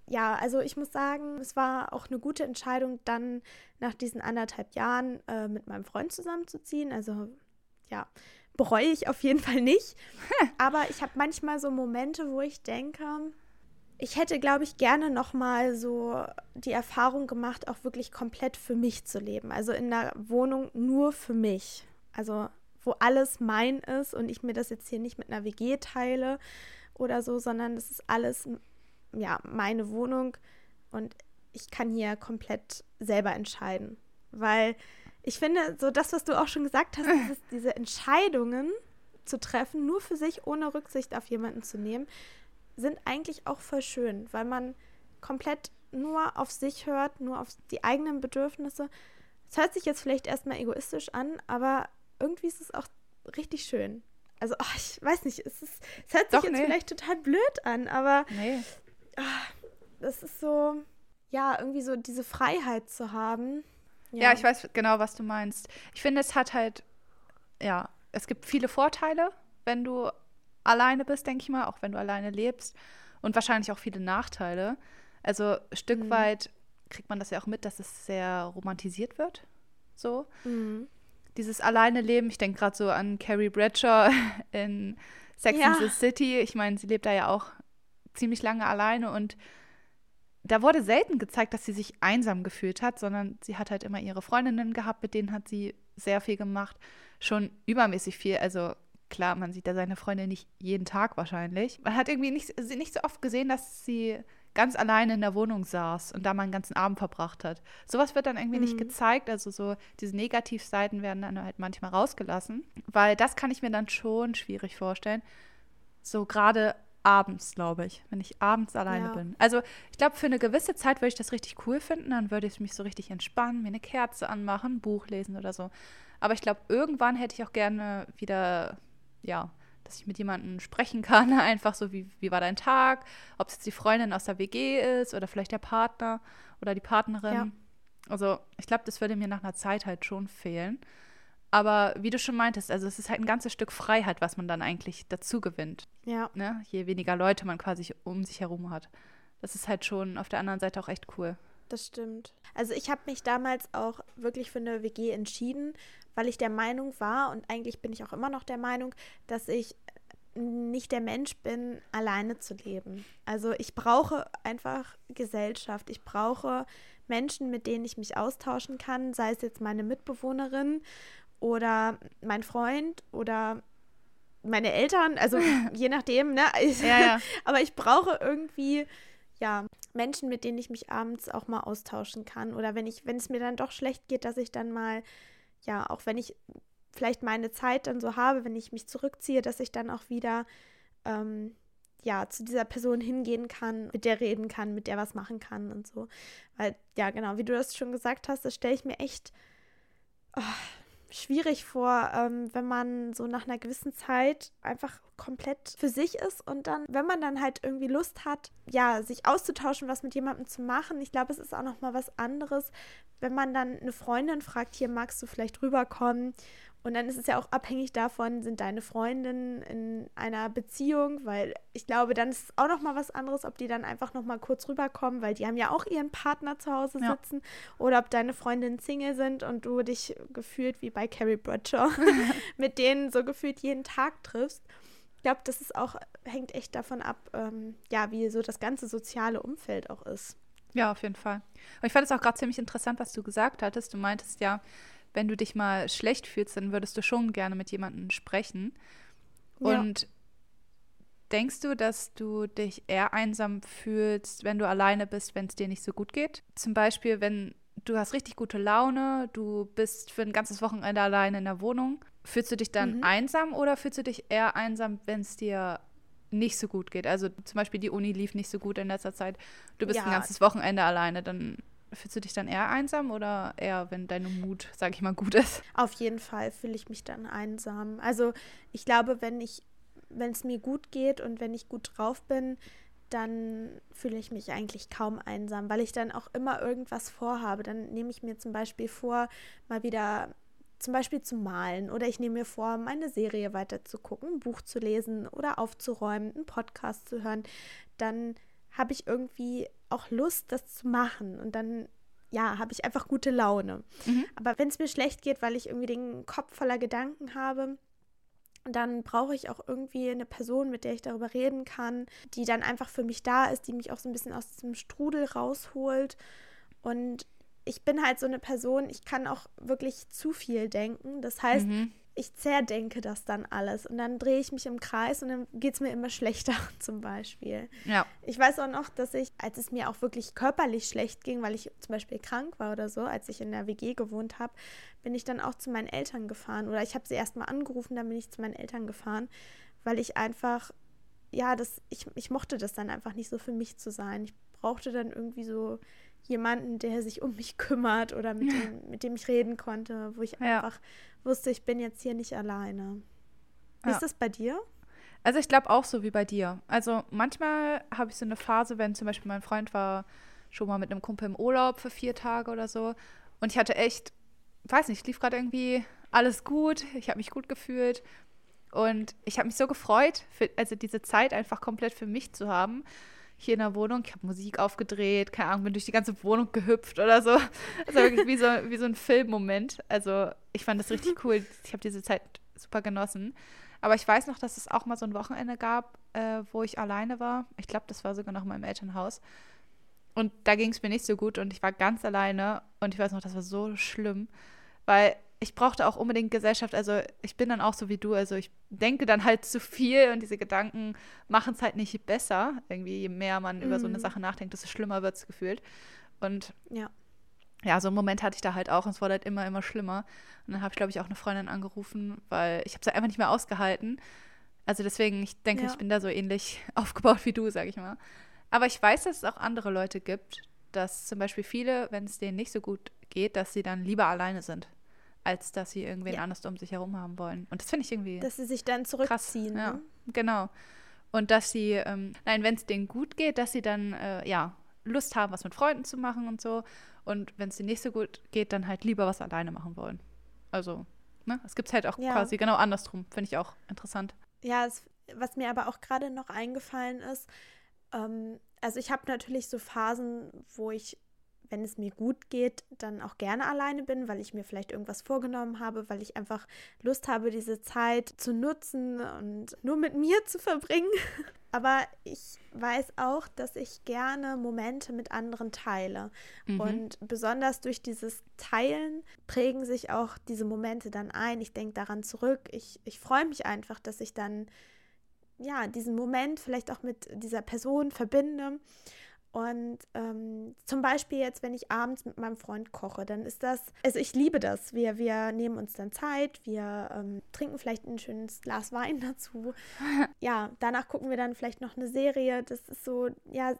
ja, also ich muss sagen, es war auch eine gute Entscheidung, dann nach diesen anderthalb Jahren äh, mit meinem Freund zusammenzuziehen. Also ja, bereue ich auf jeden Fall nicht. Aber ich habe manchmal so Momente, wo ich denke, ich hätte, glaube ich, gerne noch mal so die Erfahrung gemacht, auch wirklich komplett für mich zu leben. Also in der Wohnung nur für mich. Also wo alles mein ist und ich mir das jetzt hier nicht mit einer WG teile oder so, sondern das ist alles ja meine Wohnung und ich kann hier komplett selber entscheiden, weil ich finde, so das, was du auch schon gesagt hast, dieses, diese Entscheidungen zu treffen, nur für sich, ohne Rücksicht auf jemanden zu nehmen, sind eigentlich auch voll schön, weil man komplett nur auf sich hört, nur auf die eigenen Bedürfnisse. Es hört sich jetzt vielleicht erstmal egoistisch an, aber irgendwie ist es auch richtig schön. Also, oh, ich weiß nicht, es, ist, es hört sich Doch, jetzt nee. vielleicht total blöd an, aber nee. oh, das ist so, ja, irgendwie so diese Freiheit zu haben. Ja. ja, ich weiß genau, was du meinst. Ich finde, es hat halt, ja, es gibt viele Vorteile, wenn du alleine bist, denke ich mal, auch wenn du alleine lebst. Und wahrscheinlich auch viele Nachteile. Also ein Stück mhm. weit kriegt man das ja auch mit, dass es sehr romantisiert wird. So. Mhm. Dieses alleine Leben, ich denke gerade so an Carrie Bradshaw in Sex ja. and the City. Ich meine, sie lebt da ja auch ziemlich lange alleine und da wurde selten gezeigt, dass sie sich einsam gefühlt hat, sondern sie hat halt immer ihre Freundinnen gehabt, mit denen hat sie sehr viel gemacht, schon übermäßig viel. Also klar, man sieht da seine Freundin nicht jeden Tag wahrscheinlich. Man hat irgendwie nicht, nicht so oft gesehen, dass sie ganz alleine in der Wohnung saß und da mal einen ganzen Abend verbracht hat. Sowas wird dann irgendwie mhm. nicht gezeigt. Also so diese Negativseiten werden dann halt manchmal rausgelassen, weil das kann ich mir dann schon schwierig vorstellen. So gerade abends, glaube ich, wenn ich abends alleine ja. bin. Also ich glaube, für eine gewisse Zeit würde ich das richtig cool finden. Dann würde ich mich so richtig entspannen, mir eine Kerze anmachen, ein Buch lesen oder so. Aber ich glaube, irgendwann hätte ich auch gerne wieder, ja, dass ich mit jemandem sprechen kann, einfach so, wie, wie war dein Tag, ob es jetzt die Freundin aus der WG ist oder vielleicht der Partner oder die Partnerin. Ja. Also ich glaube, das würde mir nach einer Zeit halt schon fehlen. Aber wie du schon meintest, also es ist halt ein ganzes Stück Freiheit, was man dann eigentlich dazu gewinnt. Ja. Ne? Je weniger Leute man quasi um sich herum hat. Das ist halt schon auf der anderen Seite auch echt cool. Das stimmt. Also ich habe mich damals auch wirklich für eine WG entschieden, weil ich der Meinung war und eigentlich bin ich auch immer noch der Meinung, dass ich nicht der Mensch bin, alleine zu leben. Also ich brauche einfach Gesellschaft. Ich brauche Menschen, mit denen ich mich austauschen kann, sei es jetzt meine Mitbewohnerin oder mein Freund oder meine Eltern, also je nachdem, ne? Ja, ja. Aber ich brauche irgendwie ja, Menschen, mit denen ich mich abends auch mal austauschen kann. Oder wenn ich, wenn es mir dann doch schlecht geht, dass ich dann mal ja, auch wenn ich vielleicht meine Zeit dann so habe, wenn ich mich zurückziehe, dass ich dann auch wieder ähm, ja, zu dieser Person hingehen kann, mit der reden kann, mit der was machen kann und so. Weil, ja, genau, wie du das schon gesagt hast, das stelle ich mir echt oh, schwierig vor, ähm, wenn man so nach einer gewissen Zeit einfach komplett für sich ist und dann, wenn man dann halt irgendwie Lust hat, ja, sich auszutauschen, was mit jemandem zu machen. Ich glaube, es ist auch noch mal was anderes, wenn man dann eine Freundin fragt, hier magst du vielleicht rüberkommen und dann ist es ja auch abhängig davon, sind deine Freundinnen in einer Beziehung, weil ich glaube, dann ist es auch noch mal was anderes, ob die dann einfach noch mal kurz rüberkommen, weil die haben ja auch ihren Partner zu Hause sitzen, ja. oder ob deine Freundinnen Single sind und du dich gefühlt wie bei Carrie Bradshaw mit denen so gefühlt jeden Tag triffst. Ich glaube, das ist auch hängt echt davon ab, ähm, ja, wie so das ganze soziale Umfeld auch ist. Ja, auf jeden Fall. Und ich fand es auch gerade ziemlich interessant, was du gesagt hattest. Du meintest ja, wenn du dich mal schlecht fühlst, dann würdest du schon gerne mit jemandem sprechen. Ja. Und denkst du, dass du dich eher einsam fühlst, wenn du alleine bist, wenn es dir nicht so gut geht? Zum Beispiel, wenn du hast richtig gute Laune, du bist für ein ganzes Wochenende alleine in der Wohnung. Fühlst du dich dann mhm. einsam oder fühlst du dich eher einsam, wenn es dir nicht so gut geht? Also zum Beispiel die Uni lief nicht so gut in letzter Zeit. Du bist ja. ein ganzes Wochenende alleine, dann Fühlst du dich dann eher einsam oder eher, wenn deine Mut, sag ich mal, gut ist? Auf jeden Fall fühle ich mich dann einsam. Also ich glaube, wenn ich, wenn es mir gut geht und wenn ich gut drauf bin, dann fühle ich mich eigentlich kaum einsam, weil ich dann auch immer irgendwas vorhabe. Dann nehme ich mir zum Beispiel vor, mal wieder zum Beispiel zu malen oder ich nehme mir vor, meine Serie weiter zu gucken, ein Buch zu lesen oder aufzuräumen, einen Podcast zu hören. Dann habe ich irgendwie auch Lust, das zu machen. Und dann, ja, habe ich einfach gute Laune. Mhm. Aber wenn es mir schlecht geht, weil ich irgendwie den Kopf voller Gedanken habe, dann brauche ich auch irgendwie eine Person, mit der ich darüber reden kann, die dann einfach für mich da ist, die mich auch so ein bisschen aus diesem Strudel rausholt. Und ich bin halt so eine Person, ich kann auch wirklich zu viel denken. Das heißt, mhm ich zerdenke das dann alles und dann drehe ich mich im Kreis und dann geht es mir immer schlechter zum Beispiel. Ja. Ich weiß auch noch, dass ich, als es mir auch wirklich körperlich schlecht ging, weil ich zum Beispiel krank war oder so, als ich in der WG gewohnt habe, bin ich dann auch zu meinen Eltern gefahren oder ich habe sie erst mal angerufen, dann bin ich zu meinen Eltern gefahren, weil ich einfach, ja, das, ich, ich mochte das dann einfach nicht so für mich zu sein. Ich brauchte dann irgendwie so jemanden, der sich um mich kümmert oder mit dem, mit dem ich reden konnte, wo ich ja. einfach wusste, ich bin jetzt hier nicht alleine. Wie ja. ist das bei dir? Also ich glaube auch so wie bei dir. Also manchmal habe ich so eine Phase, wenn zum Beispiel mein Freund war schon mal mit einem Kumpel im Urlaub für vier Tage oder so und ich hatte echt, weiß nicht, lief gerade irgendwie alles gut, ich habe mich gut gefühlt und ich habe mich so gefreut, für, also diese Zeit einfach komplett für mich zu haben hier in der Wohnung. Ich habe Musik aufgedreht, keine Ahnung, bin durch die ganze Wohnung gehüpft oder so. Also wirklich wie so, wie so ein Filmmoment. Also ich fand das richtig cool. Ich habe diese Zeit super genossen. Aber ich weiß noch, dass es auch mal so ein Wochenende gab, äh, wo ich alleine war. Ich glaube, das war sogar noch in meinem Elternhaus. Und da ging es mir nicht so gut und ich war ganz alleine. Und ich weiß noch, das war so schlimm, weil ich brauchte auch unbedingt Gesellschaft. Also ich bin dann auch so wie du. Also ich denke dann halt zu viel und diese Gedanken machen es halt nicht besser. Irgendwie, je mehr man mm. über so eine mhm. Sache nachdenkt, desto schlimmer wird es gefühlt. Und ja. ja, so einen Moment hatte ich da halt auch und es wurde halt immer, immer schlimmer. Und dann habe ich, glaube ich, auch eine Freundin angerufen, weil ich habe es einfach nicht mehr ausgehalten. Also deswegen, ich denke, ja. ich bin da so ähnlich aufgebaut wie du, sag ich mal. Aber ich weiß, dass es auch andere Leute gibt, dass zum Beispiel viele, wenn es denen nicht so gut geht, dass sie dann lieber alleine sind, als dass sie irgendwen ja. anders um sich herum haben wollen. Und das finde ich irgendwie. Dass sie sich dann zurückziehen. Krass. Ja, ne? genau. Und dass sie, ähm, nein, wenn es denen gut geht, dass sie dann, äh, ja, Lust haben, was mit Freunden zu machen und so. Und wenn es denen nicht so gut geht, dann halt lieber was alleine machen wollen. Also, ne? Es gibt halt auch ja. quasi genau andersrum. Finde ich auch interessant. Ja, es, was mir aber auch gerade noch eingefallen ist, ähm, also ich habe natürlich so Phasen, wo ich wenn es mir gut geht, dann auch gerne alleine bin, weil ich mir vielleicht irgendwas vorgenommen habe, weil ich einfach Lust habe, diese Zeit zu nutzen und nur mit mir zu verbringen. Aber ich weiß auch, dass ich gerne Momente mit anderen teile. Mhm. Und besonders durch dieses Teilen prägen sich auch diese Momente dann ein. Ich denke daran zurück. Ich, ich freue mich einfach, dass ich dann ja diesen Moment vielleicht auch mit dieser Person verbinde. Und ähm, zum Beispiel jetzt, wenn ich abends mit meinem Freund koche, dann ist das, also ich liebe das. Wir, wir nehmen uns dann Zeit, wir ähm, trinken vielleicht ein schönes Glas Wein dazu. ja, danach gucken wir dann vielleicht noch eine Serie. Das ist so, ja,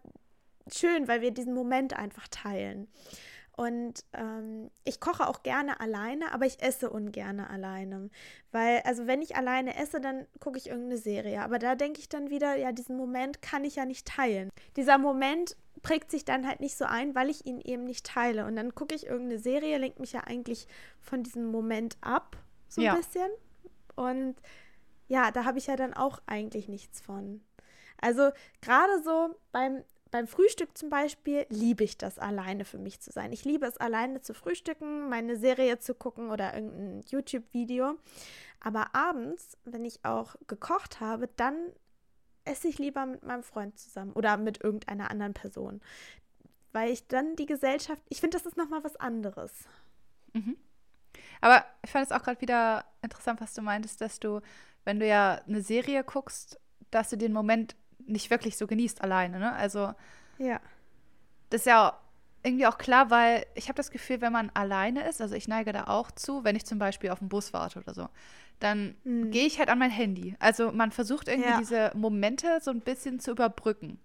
schön, weil wir diesen Moment einfach teilen. Und ähm, ich koche auch gerne alleine, aber ich esse ungerne alleine. Weil, also wenn ich alleine esse, dann gucke ich irgendeine Serie. Aber da denke ich dann wieder, ja, diesen Moment kann ich ja nicht teilen. Dieser Moment prägt sich dann halt nicht so ein, weil ich ihn eben nicht teile. Und dann gucke ich irgendeine Serie, lenkt mich ja eigentlich von diesem Moment ab, so ein ja. bisschen. Und ja, da habe ich ja dann auch eigentlich nichts von. Also gerade so beim, beim Frühstück zum Beispiel liebe ich das, alleine für mich zu sein. Ich liebe es, alleine zu frühstücken, meine Serie zu gucken oder irgendein YouTube-Video. Aber abends, wenn ich auch gekocht habe, dann esse ich lieber mit meinem Freund zusammen oder mit irgendeiner anderen Person. Weil ich dann die Gesellschaft, ich finde, das ist nochmal was anderes. Mhm. Aber ich fand es auch gerade wieder interessant, was du meintest, dass du, wenn du ja eine Serie guckst, dass du den Moment nicht wirklich so genießt alleine, ne? Also. Ja. Das ist ja irgendwie auch klar, weil ich habe das Gefühl, wenn man alleine ist, also ich neige da auch zu, wenn ich zum Beispiel auf den Bus warte oder so, dann mhm. gehe ich halt an mein Handy. Also man versucht irgendwie ja. diese Momente so ein bisschen zu überbrücken,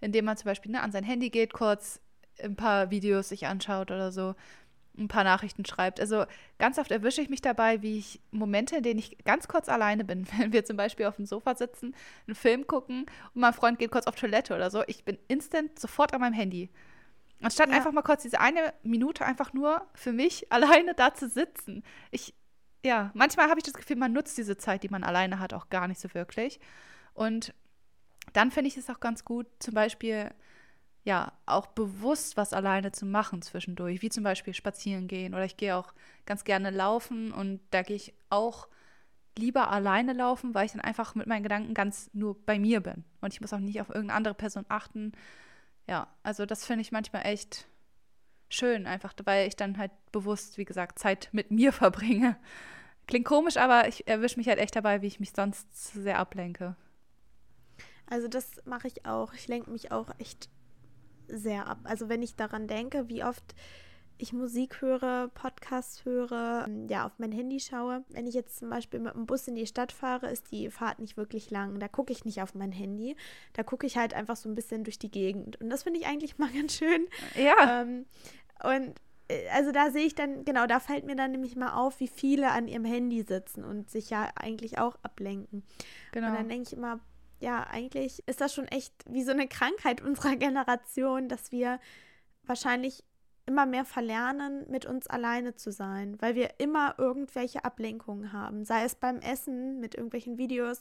indem man zum Beispiel ne, an sein Handy geht, kurz ein paar Videos sich anschaut oder so, ein paar Nachrichten schreibt. Also ganz oft erwische ich mich dabei, wie ich Momente, in denen ich ganz kurz alleine bin, wenn wir zum Beispiel auf dem Sofa sitzen, einen Film gucken und mein Freund geht kurz auf Toilette oder so, ich bin instant sofort an meinem Handy. Anstatt ja. einfach mal kurz diese eine Minute einfach nur für mich alleine da zu sitzen. Ich ja, manchmal habe ich das Gefühl, man nutzt diese Zeit, die man alleine hat, auch gar nicht so wirklich. Und dann finde ich es auch ganz gut, zum Beispiel, ja, auch bewusst was alleine zu machen zwischendurch, wie zum Beispiel spazieren gehen oder ich gehe auch ganz gerne laufen und da gehe ich auch lieber alleine laufen, weil ich dann einfach mit meinen Gedanken ganz nur bei mir bin und ich muss auch nicht auf irgendeine andere Person achten. Ja, also das finde ich manchmal echt schön, einfach weil ich dann halt bewusst, wie gesagt, Zeit mit mir verbringe. Klingt komisch, aber ich erwische mich halt echt dabei, wie ich mich sonst sehr ablenke. Also das mache ich auch. Ich lenke mich auch echt sehr ab. Also wenn ich daran denke, wie oft ich Musik höre, Podcasts höre, ja, auf mein Handy schaue. Wenn ich jetzt zum Beispiel mit dem Bus in die Stadt fahre, ist die Fahrt nicht wirklich lang. Da gucke ich nicht auf mein Handy. Da gucke ich halt einfach so ein bisschen durch die Gegend. Und das finde ich eigentlich mal ganz schön. Ja. Ähm, und äh, also da sehe ich dann, genau, da fällt mir dann nämlich mal auf, wie viele an ihrem Handy sitzen und sich ja eigentlich auch ablenken. Genau. Und dann denke ich immer, ja, eigentlich ist das schon echt wie so eine Krankheit unserer Generation, dass wir wahrscheinlich immer mehr verlernen, mit uns alleine zu sein, weil wir immer irgendwelche Ablenkungen haben, sei es beim Essen mit irgendwelchen Videos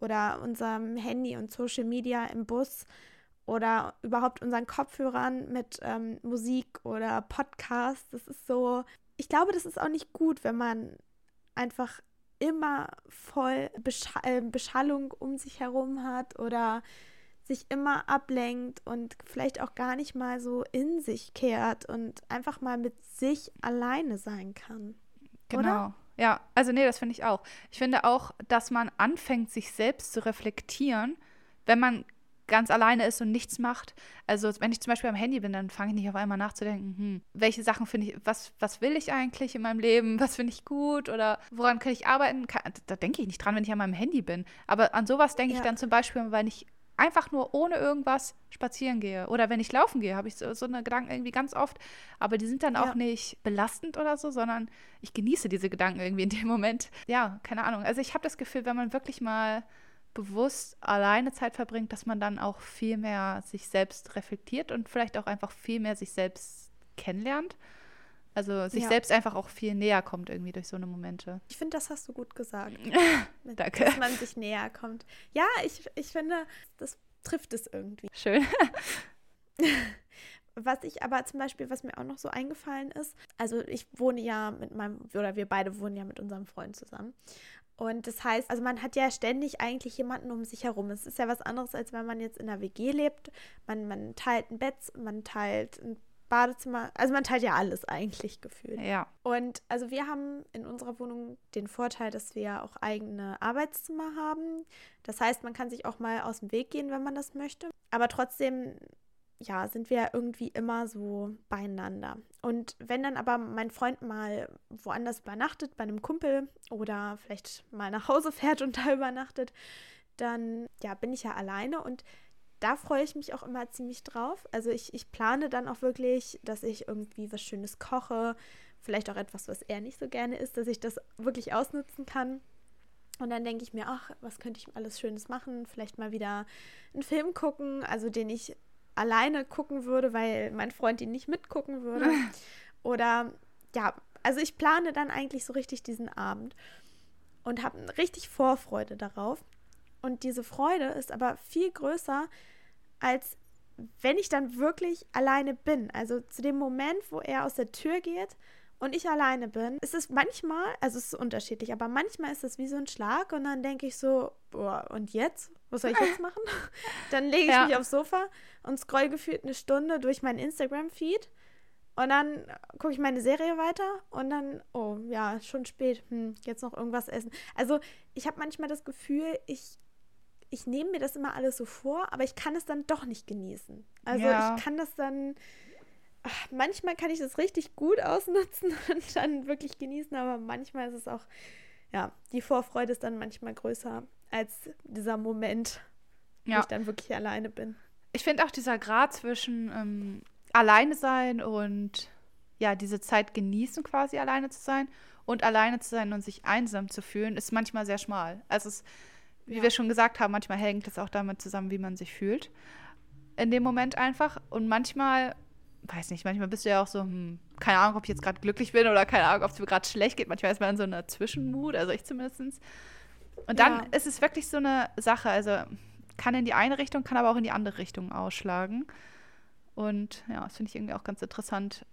oder unserem Handy und Social Media im Bus oder überhaupt unseren Kopfhörern mit ähm, Musik oder Podcast. Das ist so, ich glaube, das ist auch nicht gut, wenn man einfach immer voll Besch äh, Beschallung um sich herum hat oder sich immer ablenkt und vielleicht auch gar nicht mal so in sich kehrt und einfach mal mit sich alleine sein kann. Genau. Oder? Ja, also nee, das finde ich auch. Ich finde auch, dass man anfängt, sich selbst zu reflektieren, wenn man ganz alleine ist und nichts macht. Also wenn ich zum Beispiel am Handy bin, dann fange ich nicht auf einmal nachzudenken, hm, welche Sachen finde ich, was, was will ich eigentlich in meinem Leben, was finde ich gut oder woran kann ich arbeiten? Kann, da denke ich nicht dran, wenn ich an meinem Handy bin. Aber an sowas denke Ja. ich dann zum Beispiel, wenn ich einfach nur ohne irgendwas spazieren gehe oder wenn ich laufen gehe, habe ich so, so eine Gedanken irgendwie ganz oft. Aber die sind dann auch Ja. nicht belastend oder so, sondern ich genieße diese Gedanken irgendwie in dem Moment. Ja, keine Ahnung. Also ich habe das Gefühl, wenn man wirklich mal bewusst alleine Zeit verbringt, dass man dann auch viel mehr sich selbst reflektiert und vielleicht auch einfach viel mehr sich selbst kennenlernt. Also sich Ja. selbst einfach auch viel näher kommt irgendwie durch so eine Momente. Ich finde, das hast du gut gesagt. Danke. Dass man sich näher kommt. Ja, ich, ich finde, das trifft es irgendwie. Schön. Was ich aber zum Beispiel, was mir auch noch so eingefallen ist, also ich wohne ja mit meinem, oder wir beide wohnen ja mit unserem Freund zusammen. Und das heißt, also man hat ja ständig eigentlich jemanden um sich herum. Es ist ja was anderes, als wenn man jetzt in einer WG lebt. Man, man teilt ein Bett, man teilt ein Badezimmer, also man teilt ja alles eigentlich gefühlt. Ja. Und also wir haben in unserer Wohnung den Vorteil, dass wir auch eigene Arbeitszimmer haben. Das heißt, man kann sich auch mal aus dem Weg gehen, wenn man das möchte. Aber trotzdem, ja, sind wir irgendwie immer so beieinander. Und wenn dann aber mein Freund mal woanders übernachtet, bei einem Kumpel oder vielleicht mal nach Hause fährt und da übernachtet, dann ja, bin ich ja alleine und da freue ich mich auch immer ziemlich drauf. Also ich, ich plane dann auch wirklich, dass ich irgendwie was Schönes koche, vielleicht auch etwas, was er nicht so gerne isst, dass ich das wirklich ausnutzen kann. Und dann denke ich mir, ach, was könnte ich alles Schönes machen? Vielleicht mal wieder einen Film gucken, also den ich alleine gucken würde, weil mein Freund ihn nicht mitgucken würde. Oder ja, also ich plane dann eigentlich so richtig diesen Abend und habe richtig Vorfreude darauf. Und diese Freude ist aber viel größer, als wenn ich dann wirklich alleine bin. Also zu dem Moment, wo er aus der Tür geht und ich alleine bin, ist es manchmal, also es ist unterschiedlich, aber manchmal ist es wie so ein Schlag und dann denke ich so, boah, und jetzt? Was soll ich jetzt machen? dann lege ich Ja. mich aufs Sofa und scroll gefühlt eine Stunde durch meinen Instagram-Feed und dann gucke ich meine Serie weiter und dann, oh ja, schon spät, hm, jetzt noch irgendwas essen. Also ich habe manchmal das Gefühl, ich, ich nehme mir das immer alles so vor, aber ich kann es dann doch nicht genießen. Also Ja. ich kann das dann, ach, manchmal kann ich das richtig gut ausnutzen und dann wirklich genießen, aber manchmal ist es auch, ja, die Vorfreude ist dann manchmal größer als dieser Moment, wo Ja. ich dann wirklich alleine bin. Ich finde auch dieser Grad zwischen ähm, alleine sein und ja, diese Zeit genießen, quasi alleine zu sein und alleine zu sein und sich einsam zu fühlen, ist manchmal sehr schmal. Also es, wie Ja. wir schon gesagt haben, manchmal hängt es auch damit zusammen, wie man sich fühlt. In dem Moment einfach. Und manchmal, weiß nicht, manchmal bist du ja auch so, hm, keine Ahnung, ob ich jetzt gerade glücklich bin oder keine Ahnung, ob es mir gerade schlecht geht. Manchmal ist man in so einer Zwischenmut, also ich zumindest. Und dann Ja. ist es wirklich so eine Sache, also kann in die eine Richtung, kann aber auch in die andere Richtung ausschlagen. Und ja, das finde ich irgendwie auch ganz interessant,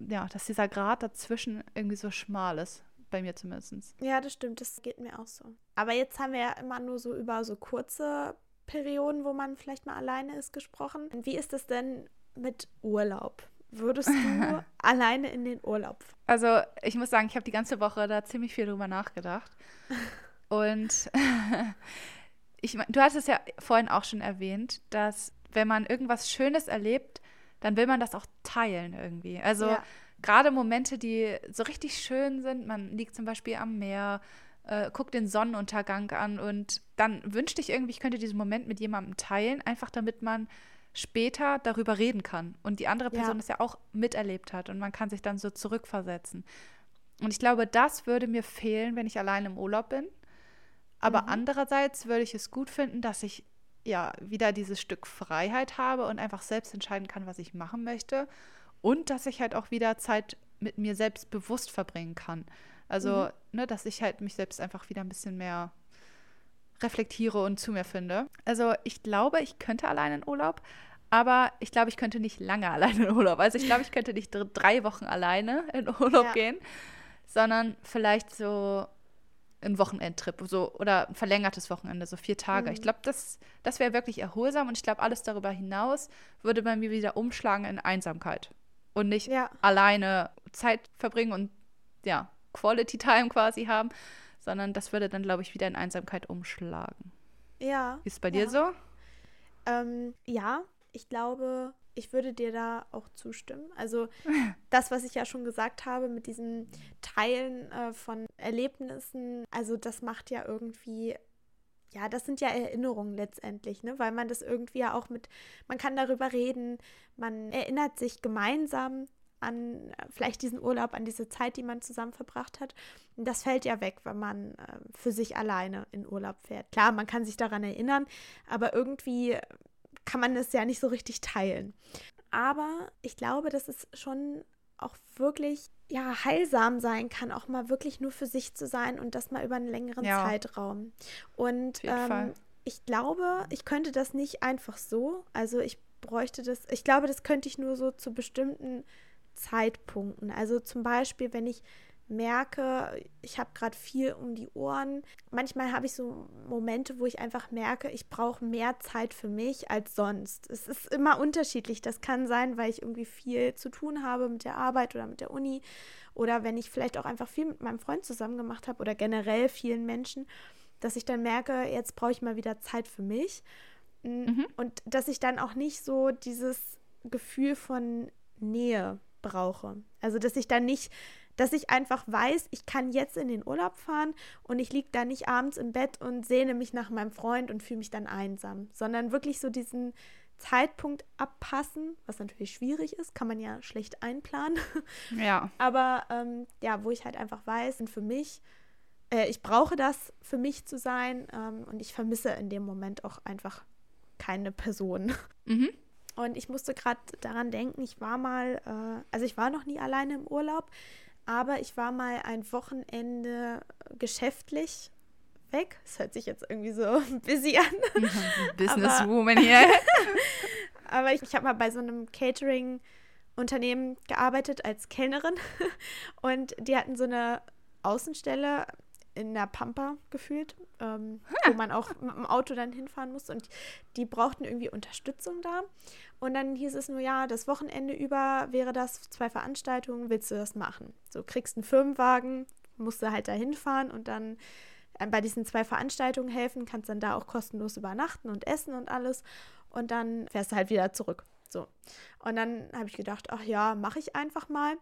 ja, dass dieser Grad dazwischen irgendwie so schmal ist, bei mir zumindest. Ja, das stimmt, das geht mir auch so. Aber jetzt haben wir ja immer nur so über so kurze Perioden, wo man vielleicht mal alleine ist, gesprochen. Wie ist es denn mit Urlaub? Würdest du alleine in den Urlaub? fahren? Also ich muss sagen, ich habe die ganze Woche da ziemlich viel drüber nachgedacht. Und ich mein, du hast es ja vorhin auch schon erwähnt, dass wenn man irgendwas Schönes erlebt, dann will man das auch teilen irgendwie. Also Ja. gerade Momente, die so richtig schön sind, man liegt zum Beispiel am Meer, äh, guckt den Sonnenuntergang an und dann wünschte ich irgendwie, ich könnte diesen Moment mit jemandem teilen, einfach damit man später darüber reden kann und die andere Ja. Person es ja auch miterlebt hat und man kann sich dann so zurückversetzen. Und ich glaube, das würde mir fehlen, wenn ich allein im Urlaub bin. Aber Mhm. andererseits würde ich es gut finden, dass ich ja wieder dieses Stück Freiheit habe und einfach selbst entscheiden kann, was ich machen möchte. Und dass ich halt auch wieder Zeit mit mir selbst bewusst verbringen kann. Also, Mhm. ne, dass ich halt mich selbst einfach wieder ein bisschen mehr reflektiere und zu mir finde. Also, ich glaube, ich könnte allein in Urlaub, aber ich glaube, ich könnte nicht lange alleine in Urlaub. Also, ich glaube, ich könnte nicht dr- drei Wochen alleine in Urlaub Ja. gehen, sondern vielleicht so ein Wochenendtrip so, oder ein verlängertes Wochenende, so vier Tage. Ich Mhm. glaube, das, das wäre wirklich erholsam und ich glaube, alles darüber hinaus würde bei mir wieder umschlagen in Einsamkeit und nicht Ja. alleine Zeit verbringen und ja, Quality Time quasi haben, sondern das würde dann, glaube ich, wieder in Einsamkeit umschlagen. Ja. Ist es bei ja. dir so? Ähm, ja, ich glaube, ich würde dir da auch zustimmen. Also das, was ich ja schon gesagt habe mit diesem Teilen äh, von Erlebnissen, also das macht ja irgendwie, ja, das sind ja Erinnerungen letztendlich, ne? Weil man das irgendwie ja auch mit, man kann darüber reden, man erinnert sich gemeinsam an vielleicht diesen Urlaub, an diese Zeit, die man zusammen verbracht hat. Und das fällt ja weg, wenn man äh, für sich alleine in Urlaub fährt. Klar, man kann sich daran erinnern, aber irgendwie kann man es ja nicht so richtig teilen. Aber ich glaube, dass es schon auch wirklich ja heilsam sein kann, auch mal wirklich nur für sich zu sein und das mal über einen längeren ja. Zeitraum. Und ähm, ich glaube, ich könnte das nicht einfach so. Also ich bräuchte das, ich glaube, das könnte ich nur so zu bestimmten Zeitpunkten. Also zum Beispiel, wenn ich merke, ich habe gerade viel um die Ohren. Manchmal habe ich so Momente, wo ich einfach merke, ich brauche mehr Zeit für mich als sonst. Es ist immer unterschiedlich. Das kann sein, weil ich irgendwie viel zu tun habe mit der Arbeit oder mit der Uni oder wenn ich vielleicht auch einfach viel mit meinem Freund zusammen gemacht habe oder generell vielen Menschen, dass ich dann merke, jetzt brauche ich mal wieder Zeit für mich. Mhm. Und dass ich dann auch nicht so dieses Gefühl von Nähe brauche. Also, dass ich dann nicht, dass ich einfach weiß, ich kann jetzt in den Urlaub fahren und ich liege da nicht abends im Bett und sehne mich nach meinem Freund und fühle mich dann einsam, sondern wirklich so diesen Zeitpunkt abpassen, was natürlich schwierig ist, kann man ja schlecht einplanen. Ja. Aber ähm, ja, wo ich halt einfach weiß, und für mich, äh, ich brauche das für mich zu sein ähm, und ich vermisse in dem Moment auch einfach keine Person. Mhm. Und ich musste gerade daran denken, ich war mal, äh, also ich war noch nie alleine im Urlaub, aber ich war mal ein Wochenende geschäftlich weg. Das hört sich jetzt irgendwie so busy an. Businesswoman hier. aber ich, ich habe mal bei so einem Catering-Unternehmen gearbeitet als Kellnerin und die hatten so eine Außenstelle in der Pampa gefühlt, ähm, wo man auch mit dem Auto dann hinfahren musste. Und die brauchten irgendwie Unterstützung da. Und dann hieß es nur, ja, das Wochenende über wäre das zwei Veranstaltungen, willst du das machen? So kriegst einen Firmenwagen, musst du halt da hinfahren und dann äh, bei diesen zwei Veranstaltungen helfen, kannst dann da auch kostenlos übernachten und essen und alles. Und dann fährst du halt wieder zurück. So. Und dann habe ich gedacht, ach ja, mache ich einfach mal.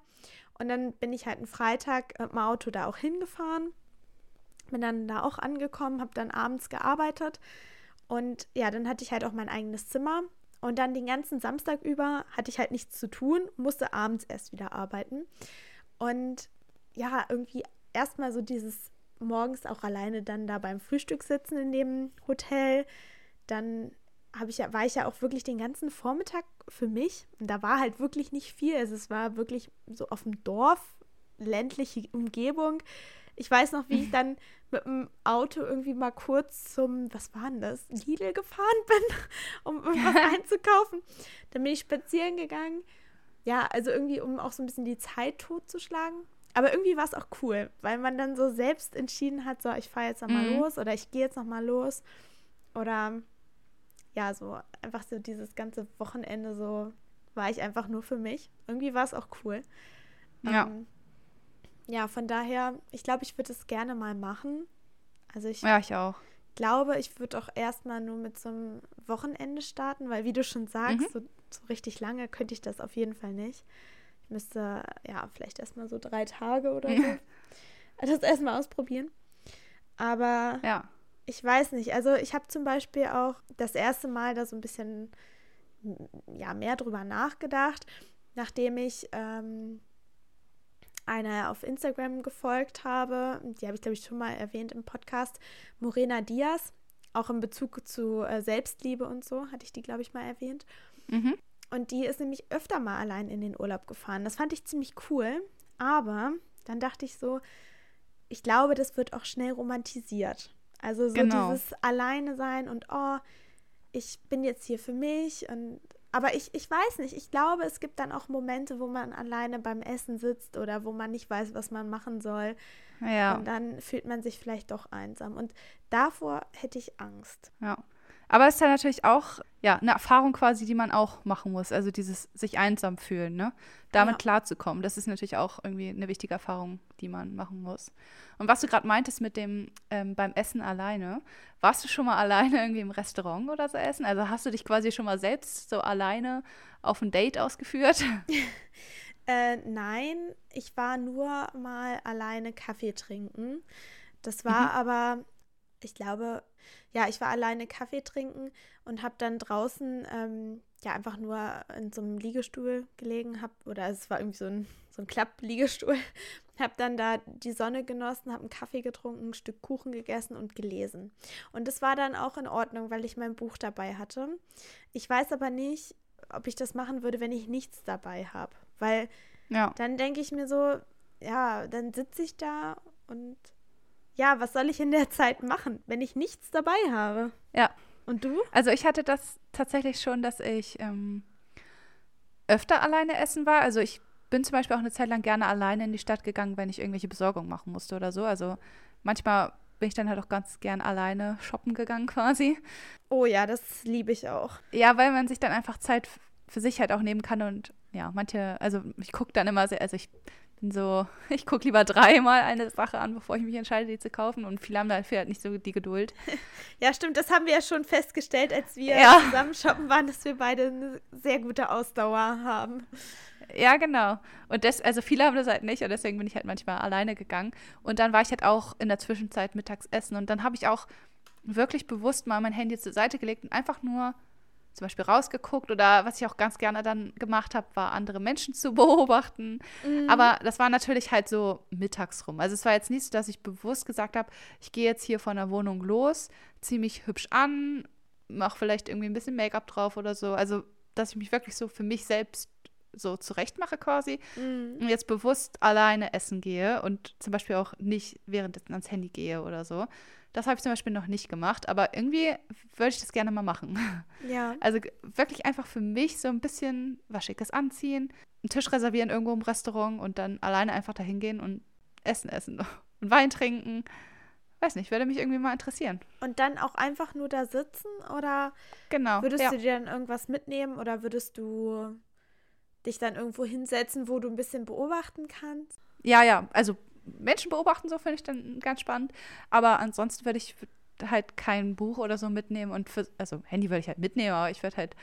Und dann bin ich halt einen Freitag mit dem Auto da auch hingefahren bin dann da auch angekommen, habe dann abends gearbeitet und ja, dann hatte ich halt auch mein eigenes Zimmer und dann den ganzen Samstag über hatte ich halt nichts zu tun, musste abends erst wieder arbeiten und ja, irgendwie erstmal so dieses morgens auch alleine dann da beim Frühstück sitzen in dem Hotel, dann habe ich ja, war ich ja auch wirklich den ganzen Vormittag für mich. Und da war halt wirklich nicht viel. Also es war wirklich so auf dem Dorf, ländliche Umgebung. Ich weiß noch, wie ich dann mit dem Auto irgendwie mal kurz zum, was war denn das, Lidl gefahren bin, um irgendwas einzukaufen. Dann bin ich spazieren gegangen. Ja, also irgendwie, um auch so ein bisschen die Zeit totzuschlagen. Aber irgendwie war es auch cool, weil man dann so selbst entschieden hat, so, ich fahre jetzt nochmal mhm. los oder ich gehe jetzt nochmal los. Oder ja, so einfach so dieses ganze Wochenende so war ich einfach nur für mich. Irgendwie war es auch cool. Ja. Ähm, ja, von daher, ich glaube, ich würde es gerne mal machen. Also ich, ja, ich auch. glaube, ich würde auch erstmal nur mit so einem Wochenende starten, weil wie du schon sagst, mhm. so, so, richtig lange könnte ich das auf jeden Fall nicht. Ich müsste ja vielleicht erstmal so drei Tage oder so das erstmal ausprobieren. Aber ja. ich weiß nicht. Also ich habe zum Beispiel auch das erste Mal da so ein bisschen ja, mehr drüber nachgedacht, nachdem ich ähm, einer auf Instagram gefolgt habe. Die habe ich, glaube ich, schon mal erwähnt im Podcast. Morena Diaz, auch in Bezug zu äh, Selbstliebe und so, hatte ich die, glaube ich, mal erwähnt. Mhm. Und die ist nämlich öfter mal allein in den Urlaub gefahren. Das fand ich ziemlich cool. Aber dann dachte ich so, ich glaube, das wird auch schnell romantisiert. Also so genau. dieses Alleine sein und oh, ich bin jetzt hier für mich und aber ich, ich weiß nicht, ich glaube, es gibt dann auch Momente, wo man alleine beim Essen sitzt oder wo man nicht weiß, was man machen soll. Ja. Und dann fühlt man sich vielleicht doch einsam. Und davor hätte ich Angst. Ja. Aber es ist ja natürlich auch ja, eine Erfahrung quasi, die man auch machen muss. Also dieses sich einsam fühlen, ne? Damit Ja. klarzukommen. Das ist natürlich auch irgendwie eine wichtige Erfahrung, die man machen muss. Und was du gerade meintest mit dem ähm, beim Essen alleine, warst du schon mal alleine irgendwie im Restaurant oder so essen? Also hast du dich quasi schon mal selbst so alleine auf ein Date ausgeführt? Äh, nein, ich war nur mal alleine Kaffee trinken. Das war aber, ich glaube, ja, ich war alleine Kaffee trinken und habe dann draußen ähm, ja einfach nur in so einem Liegestuhl gelegen, hab, oder es war irgendwie so ein, so ein Klappliegestuhl, habe dann da die Sonne genossen, habe einen Kaffee getrunken, ein Stück Kuchen gegessen und gelesen. Und das war dann auch in Ordnung, weil ich mein Buch dabei hatte. Ich weiß aber nicht, ob ich das machen würde, wenn ich nichts dabei habe, weil ja. dann denke ich mir so, ja, dann sitze ich da und ja, was soll ich in der Zeit machen, wenn ich nichts dabei habe? Ja. Und du? Also ich hatte das tatsächlich schon, dass ich ähm, öfter alleine essen war. Also ich bin zum Beispiel auch eine Zeit lang gerne alleine in die Stadt gegangen, wenn ich irgendwelche Besorgung machen musste oder so. Also manchmal bin ich dann halt auch ganz gern alleine shoppen gegangen quasi. Oh ja, das liebe ich auch. Ja, weil man sich dann einfach Zeit für sich halt auch nehmen kann und ja, manche, also ich gucke dann immer sehr, also ich bin so, ich gucke lieber dreimal eine Sache an, bevor ich mich entscheide, die zu kaufen und viele haben dafür halt nicht so die Geduld. Ja, stimmt, das haben wir ja schon festgestellt, als wir Ja. zusammen shoppen waren, dass wir beide eine sehr gute Ausdauer haben. Ja, genau. Und das, also viele haben das halt nicht und deswegen bin ich halt manchmal alleine gegangen. Und dann war ich halt auch in der Zwischenzeit mittags essen und dann habe ich auch wirklich bewusst mal mein Handy zur Seite gelegt und einfach nur zum Beispiel rausgeguckt oder was ich auch ganz gerne dann gemacht habe, war andere Menschen zu beobachten. Aber das war natürlich halt so mittags rum. Also es war jetzt nicht so, dass ich bewusst gesagt habe, ich gehe jetzt hier von der Wohnung los, ziehe mich hübsch an, mache vielleicht irgendwie ein bisschen Make-up drauf oder so. Also dass ich mich wirklich so für mich selbst so zurechtmache quasi Mhm. und jetzt bewusst alleine essen gehe und zum Beispiel auch nicht währenddessen ans Handy gehe oder so. Das habe ich zum Beispiel noch nicht gemacht, aber irgendwie würde ich das gerne mal machen. Ja. Also wirklich einfach für mich so ein bisschen was Schickes anziehen, einen Tisch reservieren irgendwo im Restaurant und dann alleine einfach dahin gehen und Essen essen und Wein trinken. Weiß nicht, würde mich irgendwie mal interessieren. Und dann auch einfach nur da sitzen oder Genau. würdest ja. du dir dann irgendwas mitnehmen oder würdest du dich dann irgendwo hinsetzen, wo du ein bisschen beobachten kannst? Ja, ja, also Menschen beobachten so finde ich dann ganz spannend. Aber ansonsten würde ich halt kein Buch oder so mitnehmen und für, also Handy würde ich halt mitnehmen, aber ich würde halt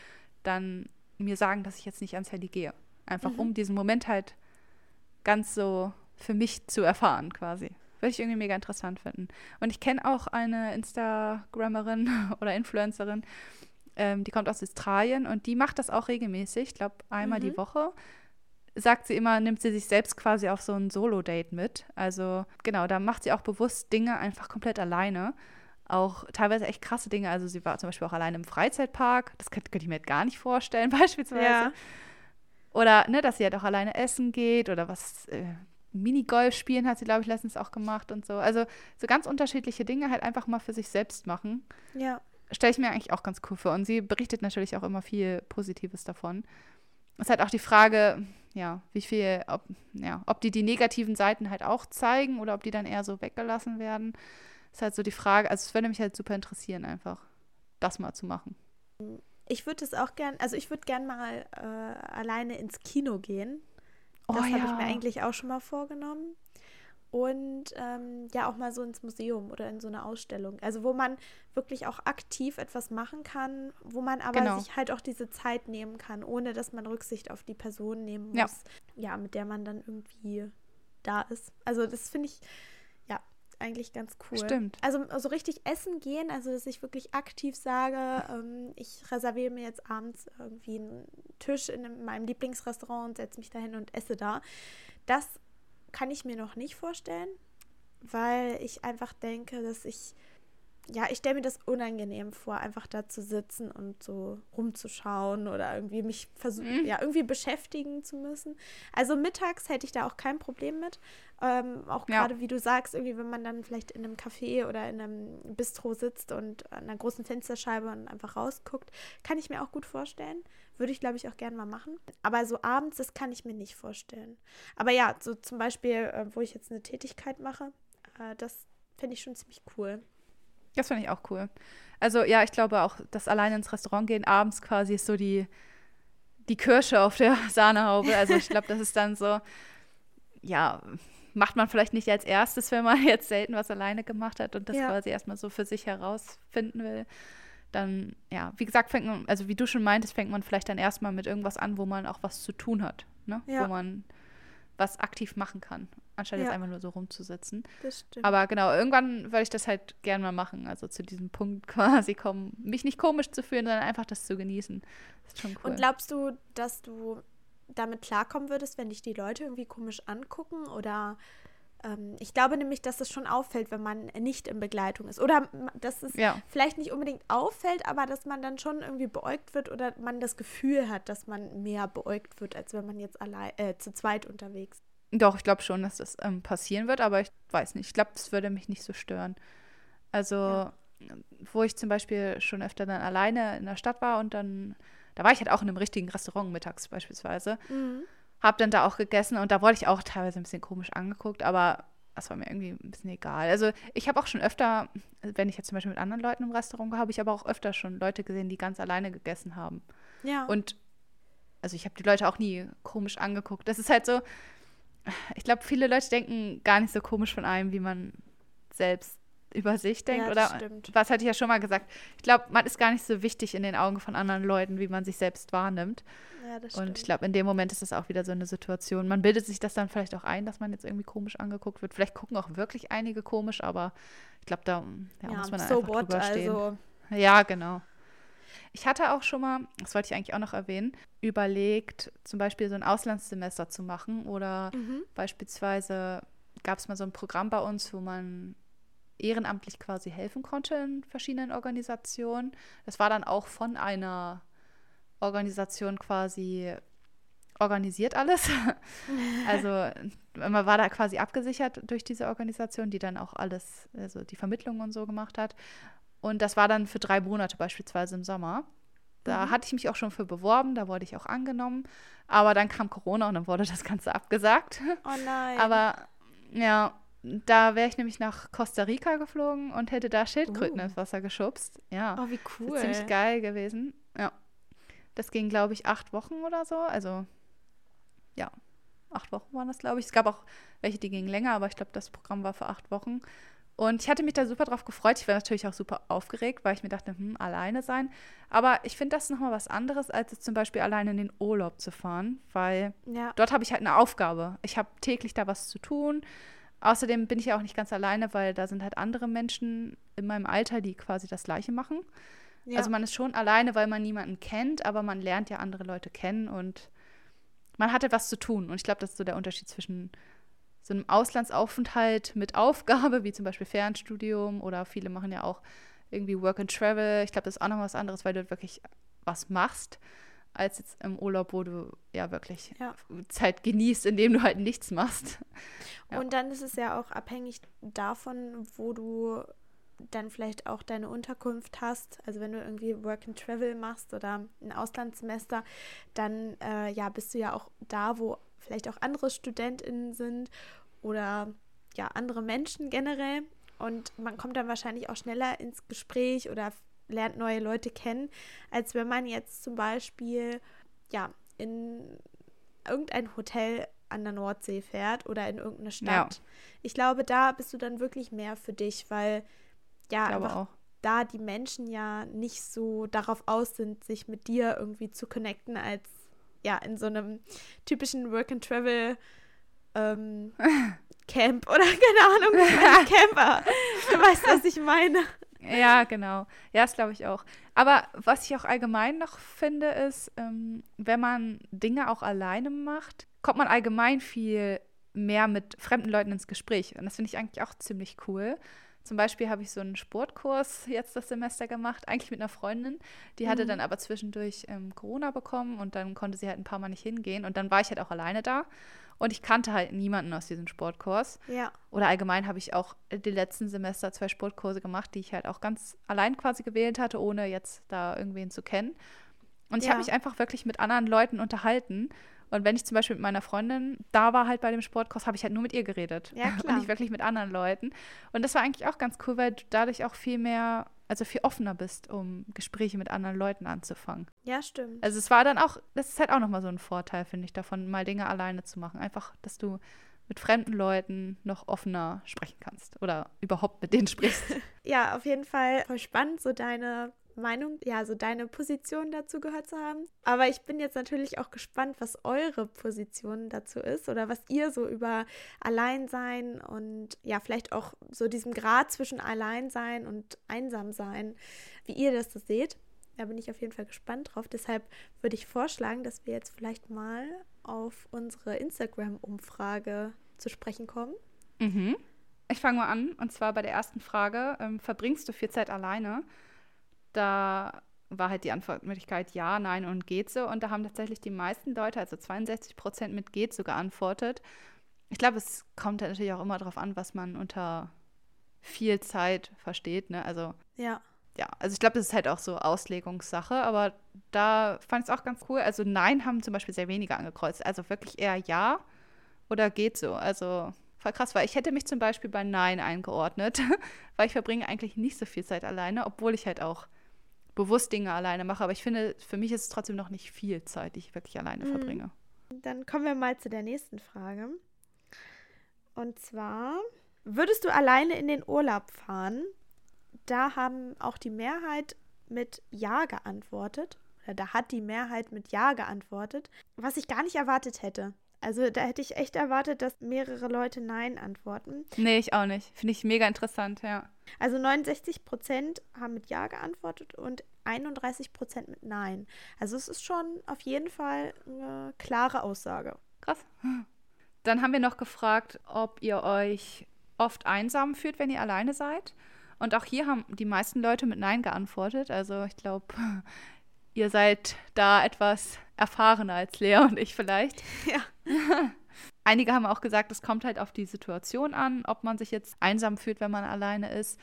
dann mir sagen, dass ich jetzt nicht ans Handy gehe. Einfach Mhm. um diesen Moment halt ganz so für mich zu erfahren quasi. Würde ich irgendwie mega interessant finden. Und ich kenne auch eine Instagrammerin oder Influencerin, ähm, die kommt aus Australien und die macht das auch regelmäßig, ich glaube einmal die Mhm. Woche. Sagt sie immer, nimmt sie sich selbst quasi auf so ein Solo-Date mit. Also genau, da macht sie auch bewusst Dinge einfach komplett alleine. Auch teilweise echt krasse Dinge. Also sie war zum Beispiel auch alleine im Freizeitpark. Das könnte, könnte ich mir halt gar nicht vorstellen, beispielsweise. Ja. Oder, ne, dass sie halt auch alleine essen geht oder was, äh, Minigolf spielen hat sie, glaube ich, letztens auch gemacht und so. Also so ganz unterschiedliche Dinge halt einfach mal für sich selbst machen. Ja. Stelle ich mir eigentlich auch ganz cool vor. Und sie berichtet natürlich auch immer viel Positives davon. Es ist halt auch die Frage, ja, wie viel, ob, ja, ob die die negativen Seiten halt auch zeigen oder ob die dann eher so weggelassen werden. Ist halt so die Frage. Also es würde mich halt super interessieren, einfach das mal zu machen. Ich würde es auch gern, also ich würde gern mal äh, alleine ins Kino gehen. Oh Das habe ich mir eigentlich auch schon mal vorgenommen. Und ähm, ja, auch mal so ins Museum oder in so eine Ausstellung. Also wo man wirklich auch aktiv etwas machen kann, wo man aber Genau. sich halt auch diese Zeit nehmen kann, ohne dass man Rücksicht auf die Person nehmen muss, Ja. ja, mit der man dann irgendwie da ist. Also das finde ich ja eigentlich ganz cool. Stimmt. Also so richtig essen gehen, also dass ich wirklich aktiv sage, ähm, ich reserviere mir jetzt abends irgendwie einen Tisch in einem- meinem Lieblingsrestaurant und setze mich dahin und esse da. Das kann ich mir noch nicht vorstellen, weil ich einfach denke, dass ich, ja, ich stelle mir das unangenehm vor, einfach da zu sitzen und so rumzuschauen oder irgendwie mich versuchen, Mhm. ja, irgendwie beschäftigen zu müssen. Also mittags hätte ich da auch kein Problem mit. Ähm, auch Ja. gerade, wie du sagst, irgendwie, wenn man dann vielleicht in einem Café oder in einem Bistro sitzt und an einer großen Fensterscheibe und einfach rausguckt, kann ich mir auch gut vorstellen. Würde ich, glaube ich, auch gerne mal machen. Aber so abends, das kann ich mir nicht vorstellen. Aber ja, so zum Beispiel, äh, wo ich jetzt eine Tätigkeit mache, äh, das finde ich schon ziemlich cool. Das finde ich auch cool. Also ja, ich glaube auch, das alleine ins Restaurant gehen abends quasi ist so die, die Kirsche auf der Sahnehaube. Also ich glaube, das ist dann so, ja, macht man vielleicht nicht als erstes, wenn man jetzt selten was alleine gemacht hat und das Ja. quasi erstmal so für sich herausfinden will. Dann, ja, wie gesagt, fängt man, also wie du schon meintest, fängt man vielleicht dann erstmal mit irgendwas an, wo man auch was zu tun hat, ne? Ja. Wo man was aktiv machen kann, anstatt jetzt Ja. einfach nur so rumzusitzen. Das stimmt. Aber genau, irgendwann würde ich das halt gern mal machen. Also zu diesem Punkt quasi kommen, mich nicht komisch zu fühlen, sondern einfach das zu genießen. Das ist schon cool. Und glaubst du, dass du damit klarkommen würdest, wenn dich die Leute irgendwie komisch angucken? Oder ich glaube nämlich, dass es schon auffällt, wenn man nicht in Begleitung ist. Oder dass es ja, vielleicht nicht unbedingt auffällt, aber dass man dann schon irgendwie beäugt wird oder man das Gefühl hat, dass man mehr beäugt wird, als wenn man jetzt allein äh, zu zweit unterwegs ist. doch, ich glaube schon, dass das ähm, passieren wird, aber ich weiß nicht. Ich glaube, das würde mich nicht so stören. Also, Ja. wo ich zum Beispiel schon öfter dann alleine in der Stadt war und dann, da war ich halt auch in einem richtigen Restaurant mittags beispielsweise. Hab dann da auch gegessen und da wurde ich auch teilweise ein bisschen komisch angeguckt, aber das war mir irgendwie ein bisschen egal. Also ich habe auch schon öfter, wenn ich jetzt zum Beispiel mit anderen Leuten im Restaurant war, habe ich aber auch öfter schon Leute gesehen, die ganz alleine gegessen haben. Ja. Und also ich habe die Leute auch nie komisch angeguckt. Das ist halt so, ich glaube, viele Leute denken gar nicht so komisch von einem, wie man selbst über sich denkt. Ja, das oder stimmt. was hatte ich ja schon mal gesagt. Ich glaube, man ist gar nicht so wichtig in den Augen von anderen Leuten, wie man sich selbst wahrnimmt. ja, das Und ich glaube, in dem Moment ist das auch wieder so eine Situation. Man bildet sich das dann vielleicht auch ein, dass man jetzt irgendwie komisch angeguckt wird. Vielleicht gucken auch wirklich einige komisch, aber ich glaube, da ja, muss man so einfach what, drüber stehen. also Ja, genau. Ich hatte auch schon mal, das wollte ich eigentlich auch noch erwähnen, überlegt, zum Beispiel so ein Auslandssemester zu machen oder mhm. beispielsweise gab es mal so ein Programm bei uns, wo man ehrenamtlich quasi helfen konnte in verschiedenen Organisationen. Das war dann auch von einer Organisation quasi organisiert alles. Also man war da quasi abgesichert durch diese Organisation, die dann auch alles, also die Vermittlung und so gemacht hat. Und das war dann für drei Monate beispielsweise im Sommer. Da Mhm. hatte ich mich auch schon für beworben, da wurde ich auch angenommen. Aber dann kam Corona und dann wurde das Ganze abgesagt. Oh nein. Aber ja, da wäre ich nämlich nach Costa Rica geflogen und hätte da Schildkröten Uh. ins Wasser geschubst. Ja, oh, wie das cool. ist ziemlich geil gewesen. Ja, das ging, glaube ich, acht Wochen oder so. Also, ja, acht Wochen waren das, glaube ich. Es gab auch welche, die gingen länger, aber ich glaube, das Programm war für acht Wochen. Und ich hatte mich da super drauf gefreut. Ich war natürlich auch super aufgeregt, weil ich mir dachte, hm, alleine sein. Aber ich finde das nochmal was anderes, als jetzt zum Beispiel alleine in den Urlaub zu fahren, weil Ja. dort habe ich halt eine Aufgabe. Ich habe täglich da was zu tun. Außerdem bin ich ja auch nicht ganz alleine, weil da sind halt andere Menschen in meinem Alter, die quasi das Gleiche machen. ja. Also man ist schon alleine, weil man niemanden kennt, aber man lernt ja andere Leute kennen und man hat etwas zu tun. Und ich glaube, das ist so der Unterschied zwischen so einem Auslandsaufenthalt mit Aufgabe, wie zum Beispiel Fernstudium oder viele machen ja auch irgendwie Work and Travel. Ich glaube, das ist auch noch was anderes, weil du wirklich was machst, als jetzt im Urlaub, wo du ja wirklich Ja. Zeit genießt, indem du halt nichts machst. ja. Und dann ist es ja auch abhängig davon, wo du dann vielleicht auch deine Unterkunft hast. Also wenn du irgendwie Work and Travel machst oder ein Auslandssemester, dann äh, ja bist du ja auch da, wo vielleicht auch andere StudentInnen sind oder ja andere Menschen generell. Und man kommt dann wahrscheinlich auch schneller ins Gespräch oder lernt neue Leute kennen, als wenn man jetzt zum Beispiel ja in irgendein Hotel an der Nordsee fährt oder in irgendeine Stadt. Ich glaube, da bist du dann wirklich mehr für dich, weil ja, einfach auch. da die Menschen ja nicht so darauf aus sind, sich mit dir irgendwie zu connecten, als ja in so einem typischen Work and Travel ähm, Camp oder keine Ahnung, Camper. Du weißt, was ich meine. Ja, genau. Ja, das glaube ich auch. Aber was ich auch allgemein noch finde, ist, ähm, wenn man Dinge auch alleine macht, kommt man allgemein viel mehr mit fremden Leuten ins Gespräch. Und das finde ich eigentlich auch ziemlich cool. Zum Beispiel habe ich so einen Sportkurs jetzt das Semester gemacht, eigentlich mit einer Freundin. Die hatte Mhm. dann aber zwischendurch ähm, Corona bekommen und dann konnte sie halt ein paar Mal nicht hingehen. Und dann war ich halt auch alleine da. Und ich kannte halt niemanden aus diesem Sportkurs. Ja, Oder allgemein habe ich auch die letzten Semester zwei Sportkurse gemacht, die ich halt auch ganz allein quasi gewählt hatte, ohne jetzt da irgendwen zu kennen. Und ich Ja. habe mich einfach wirklich mit anderen Leuten unterhalten. Und wenn ich zum Beispiel mit meiner Freundin da war, halt bei dem Sportkurs, habe ich halt nur mit ihr geredet. Ja, Und klar. nicht wirklich mit anderen Leuten. Und das war eigentlich auch ganz cool, weil du dadurch auch viel mehr also viel offener bist, um Gespräche mit anderen Leuten anzufangen. Ja, stimmt. Also es war dann auch, das ist halt auch nochmal so ein Vorteil, finde ich, davon, mal Dinge alleine zu machen. Einfach, dass du mit fremden Leuten noch offener sprechen kannst oder überhaupt mit denen sprichst. ja, auf jeden Fall voll spannend, so deine Meinung, ja, so deine Position dazu gehört zu haben. Aber ich bin jetzt natürlich auch gespannt, was eure Position dazu ist oder was ihr so über Alleinsein und ja, vielleicht auch so diesem Grad zwischen Alleinsein und Einsamsein, wie ihr das so seht. Da bin ich auf jeden Fall gespannt drauf. Deshalb würde ich vorschlagen, dass wir jetzt vielleicht mal auf unsere Instagram-Umfrage zu sprechen kommen. Mhm. Ich fange mal an. Und zwar bei der ersten Frage: ähm, Verbringst du viel Zeit alleine? Da war halt die Antwortmöglichkeit ja, nein und geht so. Und da haben tatsächlich die meisten Leute, also 62 Prozent mit geht so geantwortet. Ich glaube, es kommt halt natürlich auch immer darauf an, was man unter viel Zeit versteht. Ne? Also ja. Ja, also ich glaube, das ist halt auch so Auslegungssache, aber da fand ich es auch ganz cool. Also Nein haben zum Beispiel sehr wenige angekreuzt. Also wirklich eher Ja oder geht so. Also voll krass, weil ich hätte mich zum Beispiel bei Nein eingeordnet, weil ich verbringe eigentlich nicht so viel Zeit alleine, obwohl ich halt auch bewusst Dinge alleine mache. Aber ich finde, für mich ist es trotzdem noch nicht viel Zeit, die ich wirklich alleine mhm. verbringe. Dann kommen wir mal zu der nächsten Frage. Und zwar, würdest du alleine in den Urlaub fahren? Da haben auch die Mehrheit mit Ja geantwortet. Oder da hat die Mehrheit mit Ja geantwortet, was ich gar nicht erwartet hätte. Also da hätte ich echt erwartet, dass mehrere Leute Nein antworten. Nee, ich auch nicht. Finde ich mega interessant, ja. Also 69 Prozent haben mit Ja geantwortet und 31 Prozent mit Nein. Also es ist schon auf jeden Fall eine klare Aussage. Krass. Dann haben wir noch gefragt, ob ihr euch oft einsam fühlt, wenn ihr alleine seid. Und auch hier haben die meisten Leute mit Nein geantwortet. Also ich glaube, ihr seid da etwas erfahrener als Lea und ich vielleicht. Ja. Einige haben auch gesagt, es kommt halt auf die Situation an, ob man sich jetzt einsam fühlt, wenn man alleine ist.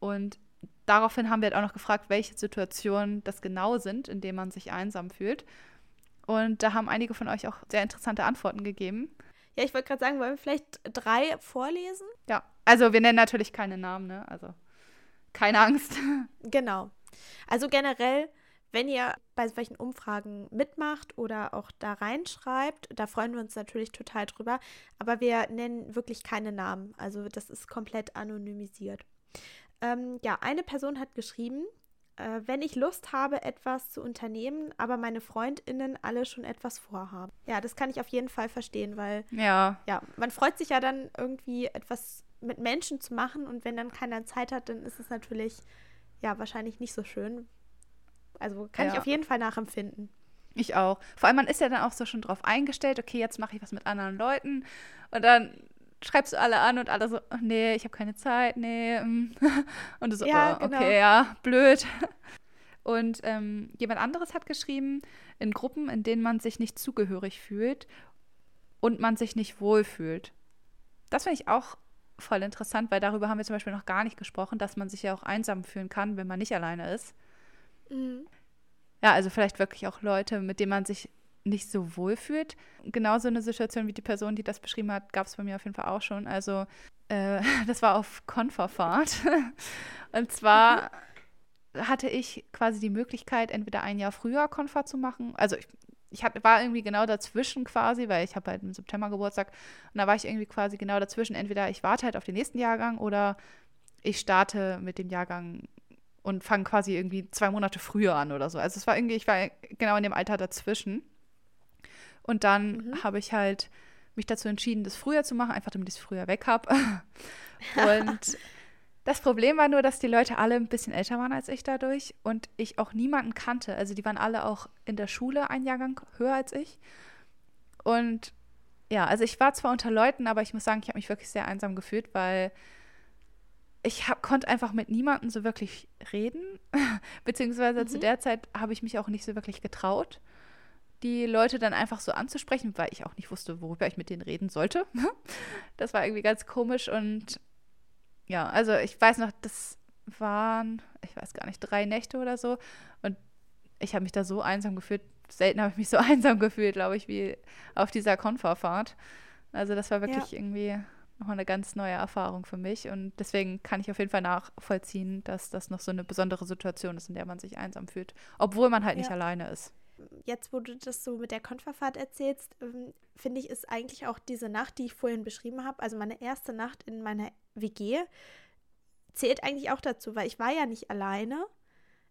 Und daraufhin haben wir halt auch noch gefragt, welche Situationen das genau sind, in denen man sich einsam fühlt. Und da haben einige von euch auch sehr interessante Antworten gegeben. Ja, ich wollte gerade sagen, wollen wir vielleicht drei vorlesen? Ja, also wir nennen natürlich keine Namen, ne? Also keine Angst. Genau. Also generell wenn ihr bei solchen Umfragen mitmacht oder auch da reinschreibt, da freuen wir uns natürlich total drüber. Aber wir nennen wirklich keine Namen. Also das ist komplett anonymisiert. Ähm, ja, eine Person hat geschrieben, äh, wenn ich Lust habe, etwas zu unternehmen, aber meine FreundInnen alle schon etwas vorhaben. Ja, das kann ich auf jeden Fall verstehen, weil ja, ja man freut sich ja dann irgendwie etwas mit Menschen zu machen und wenn dann keiner Zeit hat, dann ist es natürlich ja wahrscheinlich nicht so schön, also kann ja. ich auf jeden Fall nachempfinden. Ich auch. Vor allem, man ist ja dann auch so schon drauf eingestellt, okay, jetzt mache ich was mit anderen Leuten. Und dann schreibst du alle an und alle so, oh, nee, ich habe keine Zeit, nee. Und du so, ja, oh, okay, genau. ja, blöd. Und ähm, jemand anderes hat geschrieben, in Gruppen, in denen man sich nicht zugehörig fühlt und man sich nicht wohlfühlt. Das finde ich auch voll interessant, weil darüber haben wir zum Beispiel noch gar nicht gesprochen, dass man sich ja auch einsam fühlen kann, wenn man nicht alleine ist. Mhm. Ja, also vielleicht wirklich auch Leute, mit denen man sich nicht so wohl fühlt. Genauso eine Situation wie die Person, die das beschrieben hat, gab es bei mir auf jeden Fall auch schon. Also äh, das war auf Konferfahrt. Und zwar hatte ich quasi die Möglichkeit, entweder ein Jahr früher Konfer zu machen. Also ich, ich hab, war irgendwie genau dazwischen quasi, weil ich habe halt im September Geburtstag und da war ich irgendwie quasi genau dazwischen. Entweder ich warte halt auf den nächsten Jahrgang oder ich starte mit dem Jahrgang und fange quasi irgendwie zwei Monate früher an oder so. Also es war irgendwie, ich war genau in dem Alter dazwischen. Und dann mhm. habe ich halt mich dazu entschieden, das früher zu machen, einfach damit ich es früher weg habe. und das Problem war nur, dass die Leute alle ein bisschen älter waren als ich dadurch und ich auch niemanden kannte. Also die waren alle auch in der Schule ein Jahrgang höher als ich. Und ja, also ich war zwar unter Leuten, aber ich muss sagen, ich habe mich wirklich sehr einsam gefühlt, weil ich hab, konnte einfach mit niemandem so wirklich reden. Beziehungsweise mhm. zu der Zeit habe ich mich auch nicht so wirklich getraut, die Leute dann einfach so anzusprechen, weil ich auch nicht wusste, worüber ich mit denen reden sollte. das war irgendwie ganz komisch und ja, also ich weiß noch, das waren, ich weiß gar nicht, drei Nächte oder so. Und ich habe mich da so einsam gefühlt. Selten habe ich mich so einsam gefühlt, glaube ich, wie auf dieser Konferfahrt. Also das war wirklich ja. irgendwie nochmal eine ganz neue Erfahrung für mich. Und deswegen kann ich auf jeden Fall nachvollziehen, dass das noch so eine besondere Situation ist, in der man sich einsam fühlt, obwohl man halt ja. nicht alleine ist. Jetzt, wo du das so mit der Konferfahrt erzählst, ähm, finde ich, ist eigentlich auch diese Nacht, die ich vorhin beschrieben habe, also meine erste Nacht in meiner WG, zählt eigentlich auch dazu, weil ich war ja nicht alleine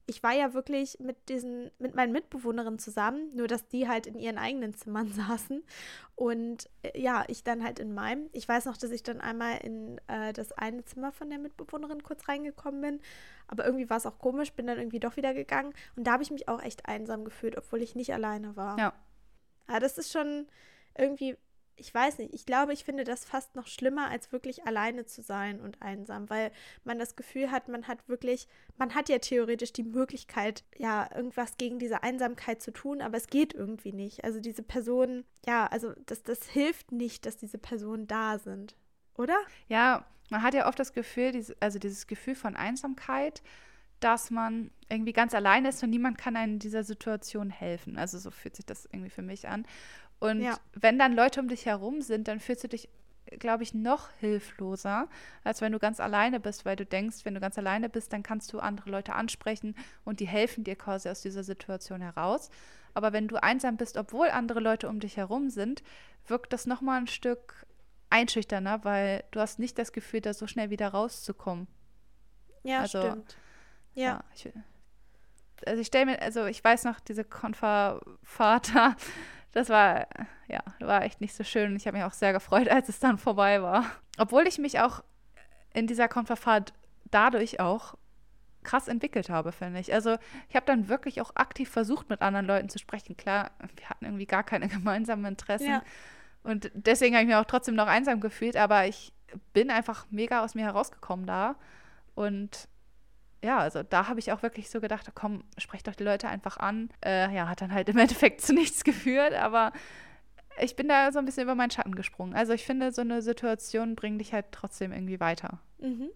ich war ja wirklich mit diesen, mit meinen Mitbewohnerinnen zusammen, nur dass die halt in ihren eigenen Zimmern saßen. Und äh, ja, ich dann halt in meinem. Ich weiß noch, dass ich dann einmal in äh, das eine Zimmer von der Mitbewohnerin kurz reingekommen bin. Aber irgendwie war es auch komisch, bin dann irgendwie doch wieder gegangen. Und da habe ich mich auch echt einsam gefühlt, obwohl ich nicht alleine war. Ja. Aber das ist schon irgendwie ich weiß nicht, ich glaube, ich finde das fast noch schlimmer, als wirklich alleine zu sein und einsam, weil man das Gefühl hat, man hat wirklich, man hat ja theoretisch die Möglichkeit, ja, irgendwas gegen diese Einsamkeit zu tun, aber es geht irgendwie nicht. Also diese Personen, ja, also das, das hilft nicht, dass diese Personen da sind, oder? Ja, man hat ja oft das Gefühl, also dieses Gefühl von Einsamkeit, dass man irgendwie ganz alleine ist und niemand kann einem in dieser Situation helfen. Also so fühlt sich das irgendwie für mich an. Und ja. wenn dann Leute um dich herum sind, dann fühlst du dich, glaube ich, noch hilfloser, als wenn du ganz alleine bist, weil du denkst, wenn du ganz alleine bist, dann kannst du andere Leute ansprechen und die helfen dir quasi aus dieser Situation heraus. Aber wenn du einsam bist, obwohl andere Leute um dich herum sind, wirkt das nochmal ein Stück einschüchterner, weil du hast nicht das Gefühl, da so schnell wieder rauszukommen. Ja, also, stimmt. Ja. ja ich, also ich stelle mir, also ich weiß noch, diese Konfervater, das war, ja, war echt nicht so schön. Ich habe mich auch sehr gefreut, als es dann vorbei war. Obwohl ich mich auch in dieser Konferfahrt dadurch auch krass entwickelt habe, finde ich. Also ich habe dann wirklich auch aktiv versucht, mit anderen Leuten zu sprechen. Klar, wir hatten irgendwie gar keine gemeinsamen Interessen. Ja. Und deswegen habe ich mich auch trotzdem noch einsam gefühlt, aber ich bin einfach mega aus mir herausgekommen da. Und ja, also da habe ich auch wirklich so gedacht, komm, sprech doch die Leute einfach an. Äh, ja, hat dann halt im Endeffekt zu nichts geführt, aber ich bin da so ein bisschen über meinen Schatten gesprungen. Also ich finde, so eine Situation bringt dich halt trotzdem irgendwie weiter. Mhm.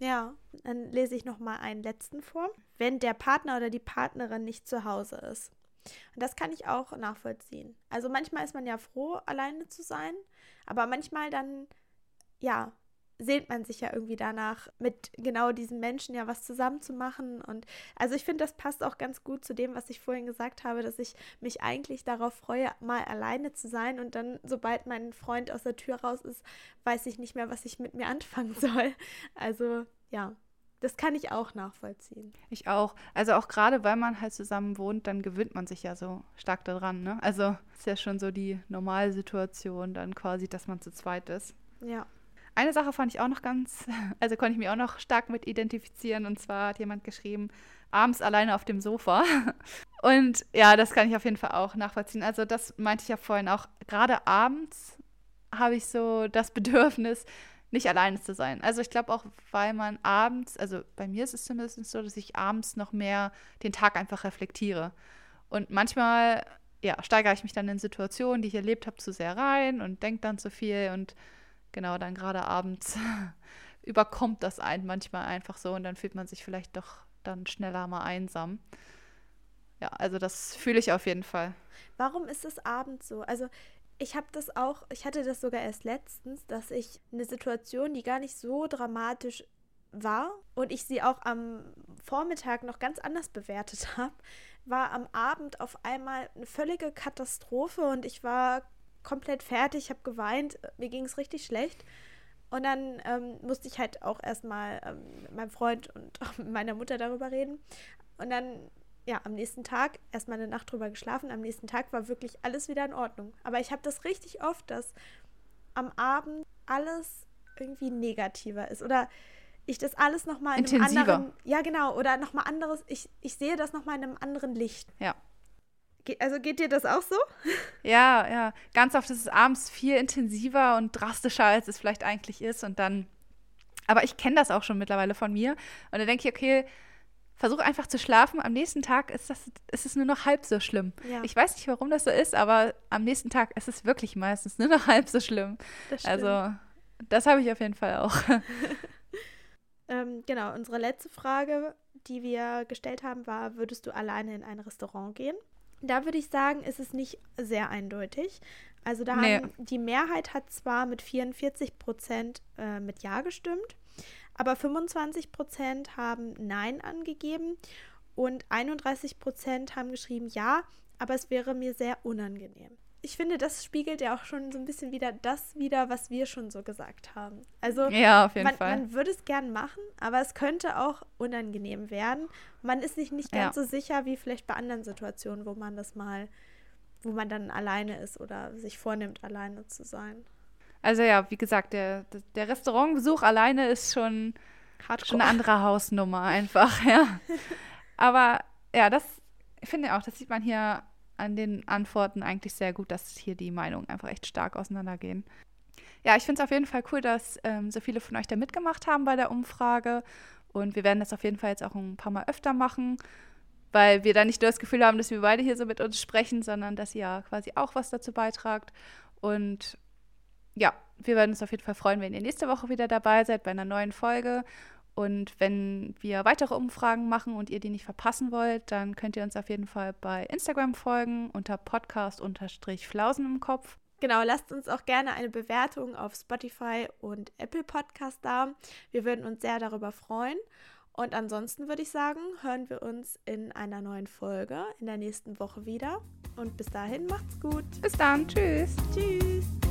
Ja, dann lese ich noch mal einen letzten vor. Wenn der Partner oder die Partnerin nicht zu Hause ist. Und das kann ich auch nachvollziehen. Also manchmal ist man ja froh, alleine zu sein, aber manchmal dann, ja, sehnt man sich ja irgendwie danach, mit genau diesen Menschen ja was zusammen zu machen. Und also ich finde, das passt auch ganz gut zu dem, was ich vorhin gesagt habe, dass ich mich eigentlich darauf freue, mal alleine zu sein. Und dann, sobald mein Freund aus der Tür raus ist, weiß ich nicht mehr, was ich mit mir anfangen soll. Also ja. Das kann ich auch nachvollziehen. Ich auch. Also auch gerade, weil man halt zusammen wohnt, dann gewöhnt man sich ja so stark daran. Ne? Also ist ja schon so die Normalsituation dann quasi, dass man zu zweit ist. Ja. Eine Sache fand ich auch noch ganz, also konnte ich mich auch noch stark mit identifizieren. Und zwar hat jemand geschrieben, abends alleine auf dem Sofa. Und ja, das kann ich auf jeden Fall auch nachvollziehen. Also das meinte ich ja vorhin auch. Gerade abends habe ich so das Bedürfnis, nicht alleine zu sein. Also ich glaube auch, weil man abends, also bei mir ist es zumindest so, dass ich abends noch mehr den Tag einfach reflektiere. Und manchmal, ja, steigere ich mich dann in Situationen, die ich erlebt habe, zu sehr rein und denke dann zu viel und genau, dann gerade abends überkommt das einen manchmal einfach so und dann fühlt man sich vielleicht doch dann schneller mal einsam. Ja, also das fühle ich auf jeden Fall. Warum ist es abends so? Also ich habe das auch, ich hatte das sogar erst letztens, dass ich eine Situation, die gar nicht so dramatisch war und ich sie auch am Vormittag noch ganz anders bewertet habe, war am Abend auf einmal eine völlige Katastrophe und ich war komplett fertig, habe geweint, mir ging es richtig schlecht. Und dann ähm, musste ich halt auch erstmal ähm, mit meinem Freund und auch mit meiner Mutter darüber reden. Und dann, ja, am nächsten Tag erstmal eine Nacht drüber geschlafen. Am nächsten Tag war wirklich alles wieder in Ordnung. Aber ich habe das richtig oft, dass am Abend alles irgendwie negativer ist. Oder ich das alles nochmal in Intensiver. einem anderen. Ja, genau. Oder nochmal anderes. Ich, ich sehe das nochmal in einem anderen Licht. Ja. Also geht dir das auch so? Ja, ja. Ganz oft ist es abends viel intensiver und drastischer, als es vielleicht eigentlich ist. Und dann, aber ich kenne das auch schon mittlerweile von mir. Und dann denke ich, okay, versuche einfach zu schlafen. Am nächsten Tag ist, das, ist es nur noch halb so schlimm. Ja. Ich weiß nicht, warum das so ist, aber am nächsten Tag ist es wirklich meistens nur noch halb so schlimm. Das also, das habe ich auf jeden Fall auch. ähm, genau, unsere letzte Frage, die wir gestellt haben, war: Würdest du alleine in ein Restaurant gehen? Da würde ich sagen, ist es nicht sehr eindeutig. Also da Nee. haben die Mehrheit hat zwar mit 44 Prozent äh, mit Ja gestimmt, aber 25 Prozent haben Nein angegeben und 31 Prozent haben geschrieben Ja, aber es wäre mir sehr unangenehm. Ich finde, das spiegelt ja auch schon so ein bisschen wieder das wieder, was wir schon so gesagt haben. Also Ja, auf jeden man, Fall. man würde es gern machen, aber es könnte auch unangenehm werden. Man ist sich nicht ganz Ja. so sicher wie vielleicht bei anderen Situationen, wo man das mal, wo man dann alleine ist oder sich vornimmt, alleine zu sein. Also ja, wie gesagt, der, der Restaurantbesuch alleine ist schon, Hardcore. schon eine andere Hausnummer einfach, ja. Aber ja, das ich finde auch, das sieht man hier an den Antworten eigentlich sehr gut, dass hier die Meinungen einfach echt stark auseinandergehen. Ja, ich finde es auf jeden Fall cool, dass ähm, so viele von euch da mitgemacht haben bei der Umfrage. Und wir werden das auf jeden Fall jetzt auch ein paar Mal öfter machen, weil wir da nicht nur das Gefühl haben, dass wir beide hier so mit uns sprechen, sondern dass ihr ja quasi auch was dazu beitragt. Und ja, wir werden uns auf jeden Fall freuen, wenn ihr nächste Woche wieder dabei seid bei einer neuen Folge. Und wenn wir weitere Umfragen machen und ihr die nicht verpassen wollt, dann könnt ihr uns auf jeden Fall bei Instagram folgen unter Podcast-Flausen im Kopf. Genau, lasst uns auch gerne eine Bewertung auf Spotify und Apple Podcast da. Wir würden uns sehr darüber freuen. Und ansonsten würde ich sagen, hören wir uns in einer neuen Folge in der nächsten Woche wieder. Und bis dahin macht's gut. Bis dann, tschüss. Tschüss.